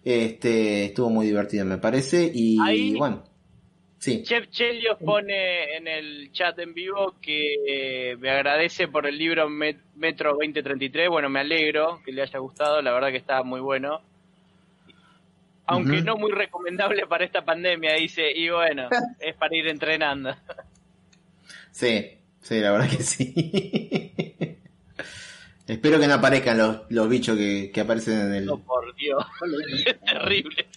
Este, estuvo muy divertido, me parece. Y Ahí- bueno. Sí. Chef Chelios pone en el chat en vivo que eh, me agradece por el libro Met- Metro 2033. Bueno, me alegro que le haya gustado, la verdad que está muy bueno. Aunque no muy recomendable para esta pandemia, dice, y bueno, *laughs* es para ir entrenando. Sí, sí, la verdad que sí. *laughs* Espero que no aparezcan los, los bichos que, que aparecen en el... No, por Dios, *laughs* *laughs* es terrible.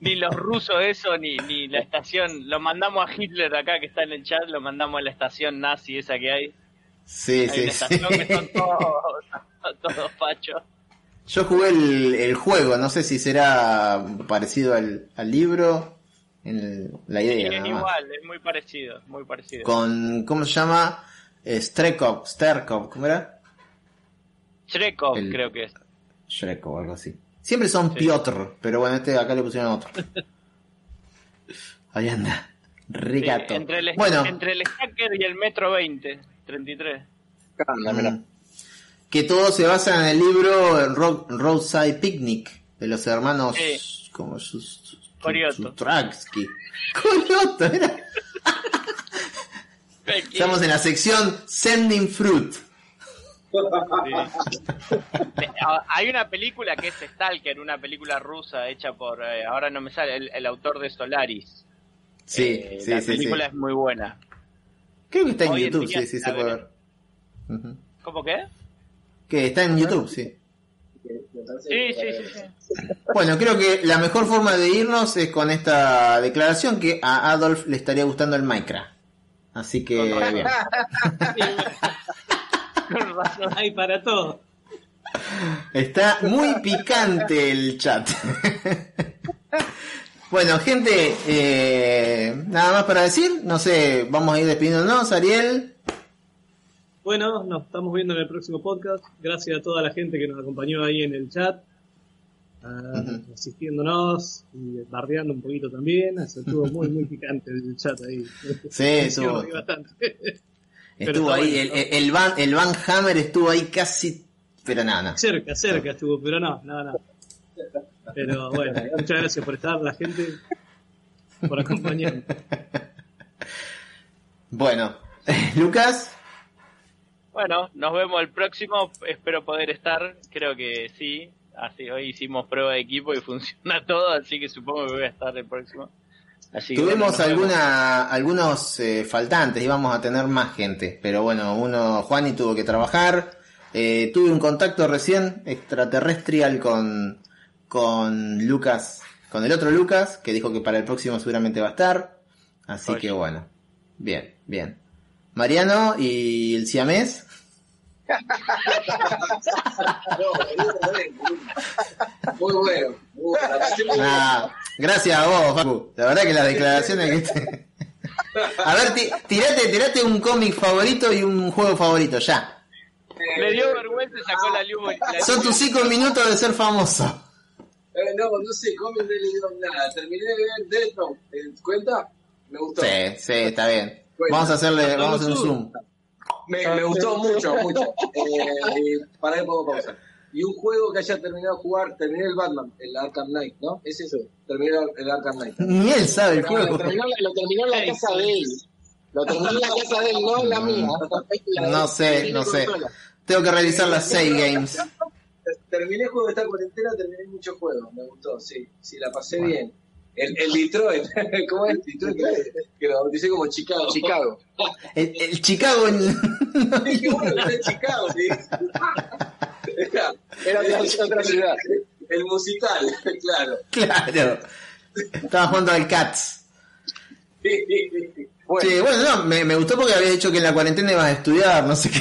Ni los rusos eso, ni, ni la estación, lo mandamos a Hitler acá que está en el chat, lo mandamos a la estación nazi esa que hay. Sí, Hay sí, una sí. estación que son *laughs* todos, todos fachos. Yo jugué el, el juego, no sé si será parecido al, al libro. En el- la Sí, idea, es nada más. igual, es muy parecido, muy parecido. Con, ¿cómo se llama? Eh, Strekov, Sterkov, ¿cómo era? Shrekov el- creo que es. Shrekov, algo así. Siempre son Sí. Piotr, pero bueno, este acá le pusieron otro. *laughs* Ahí anda. Sí, Rigato. entre, el, bueno, entre el hacker y el metro 20, 33. Anda, mirá. mm, que todo se basa en el libro Ro- Roadside Picnic de los hermanos Sí. como sus, *laughs* era. Estamos en la sección Sending Fruit. Sí. *laughs* Ah, Hay una película que es Stalker, una película rusa hecha por, eh, ahora no me sale, el, el autor de Solaris. Sí, Eh, sí, la sí, película sí. es muy buena. Creo que está en hoy en YouTube, día sí, sí, se puede. ¿Cómo qué? Que está en YouTube, sí. Sí, sí, sí, sí. Bueno, creo que la mejor forma de irnos es con esta declaración que a Adolf le estaría gustando el Minecraft. Así que, bien. *laughs* Con razón. Hay para todo. Está muy picante el chat. bueno, gente, eh, nada más para decir. No sé, vamos a ir despidiéndonos, Ariel. Bueno, nos estamos viendo en el próximo podcast. Gracias a toda la gente que nos acompañó ahí en el chat, ah, Ujú. asistiéndonos y bardeando un poquito también. Así estuvo muy, muy picante el chat ahí. Sí, *laughs* estuvo, bastante. Estuvo ahí. bueno, El, el, el Van, el Van Hammer estuvo ahí casi. Pero nada, nada. cerca, cerca estuvo, pero no, nada, nada. Pero bueno, *laughs* muchas gracias por estar, la gente, por acompañarnos. *laughs* Bueno, *laughs* Lucas. Bueno, nos vemos el próximo. Espero poder estar. Creo que sí. Así, hoy hicimos prueba de equipo y funciona todo, así que supongo que voy a estar el próximo. Así que, bueno, Tuvimos alguna, algunos eh, faltantes, íbamos a tener más gente, pero bueno, uno, Juani tuvo que trabajar. Eh, tuve un contacto recién extraterrestrial con, con Lucas, con el otro Lucas, que dijo que para el próximo seguramente va a estar. Así Oye. que bueno, bien, bien. Mariano y el siamés. *laughs* Muy bueno. Muy bueno. Gracias a vos, Facu. La verdad que las declaraciones que te- *laughs* A ver, ti- tirate, tirate un cómic favorito y un juego favorito, ya. Le dio vergüenza y sacó la luz. la Son tus cinco minutos de ser famoso. Eh, no, no sé, cómic de nada. Terminé de ver Death Note. ¿Te cuenta? Me gustó. Sí, sí, está bien. Vamos a hacerle, vamos a hacer un zoom. Me, me gustó mucho, mucho. *laughs* Eh, para ahí puedo pausar. Y un juego que haya terminado de jugar, terminé el Batman, el Arkham Knight, ¿no? Es eso, terminé el Arkham Knight. Ni él sabe el juego. lo, terminó, lo terminó en la casa de él. Lo terminó en la casa de él, no en la mía. La de- No sé, no sé. Tengo que revisar las save games. Terminé el juego de esta cuarentena, terminé muchos juegos, me gustó, sí, sí, la pasé Bueno. bien. El, el Detroit, *laughs* ¿cómo es? Detroit, que lo bauticé como Chicago. Chicago. *laughs* El, el Chicago. en- *laughs* Dije, bueno, está en Chicago, sí. Era, Era otra, otra ciudad. El musical, claro. Claro. Estaba jugando al Cats. Bueno, Sí, bueno, no, me, me gustó porque había dicho que en la cuarentena ibas a estudiar, no sé qué.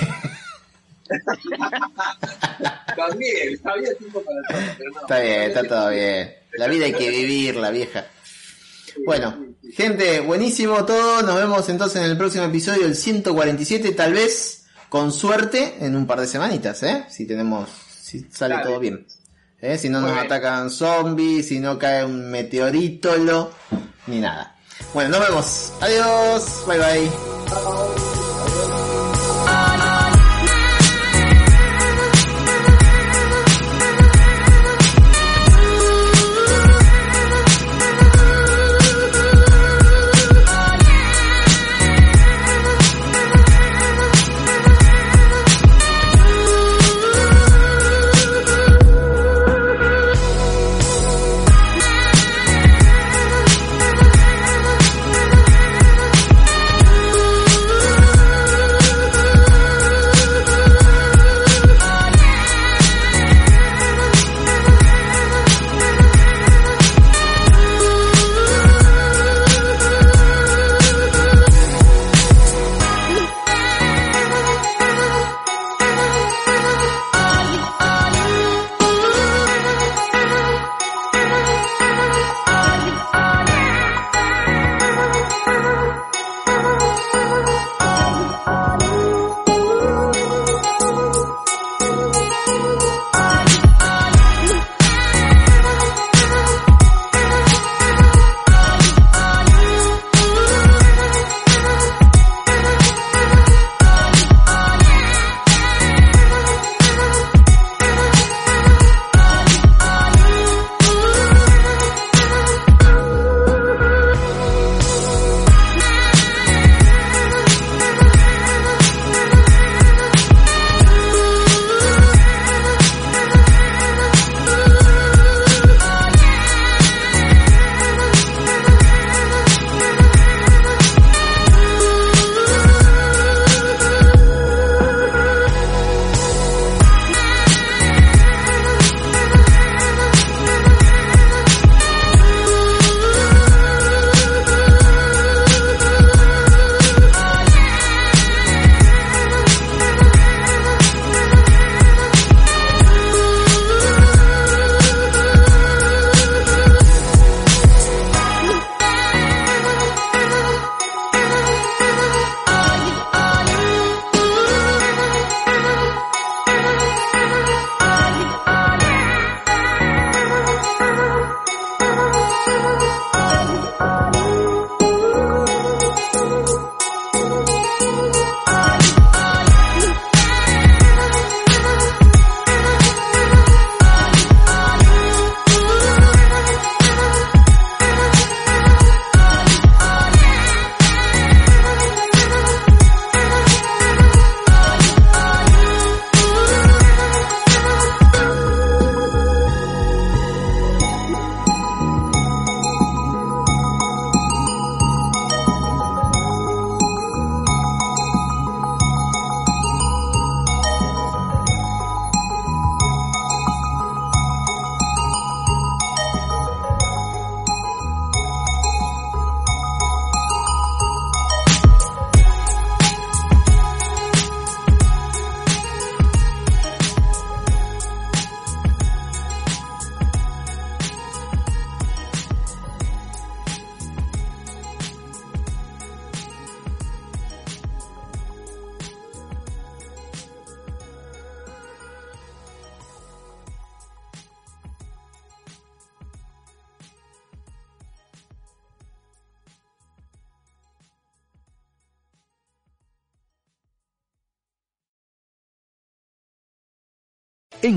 *laughs* También, había tiempo para todo, pero no. Está bien, está todo bien. La vida hay que vivirla, vieja. Bueno, gente, buenísimo todo. Nos vemos entonces en el próximo episodio, el 147, tal vez, con suerte, en un par de semanitas, ¿eh? Si tenemos, si sale todo bien. ¿Eh? Si no Muy nos bien. atacan zombies, si no cae un meteorítolo, ni nada. Bueno, nos vemos. Adiós. Bye bye.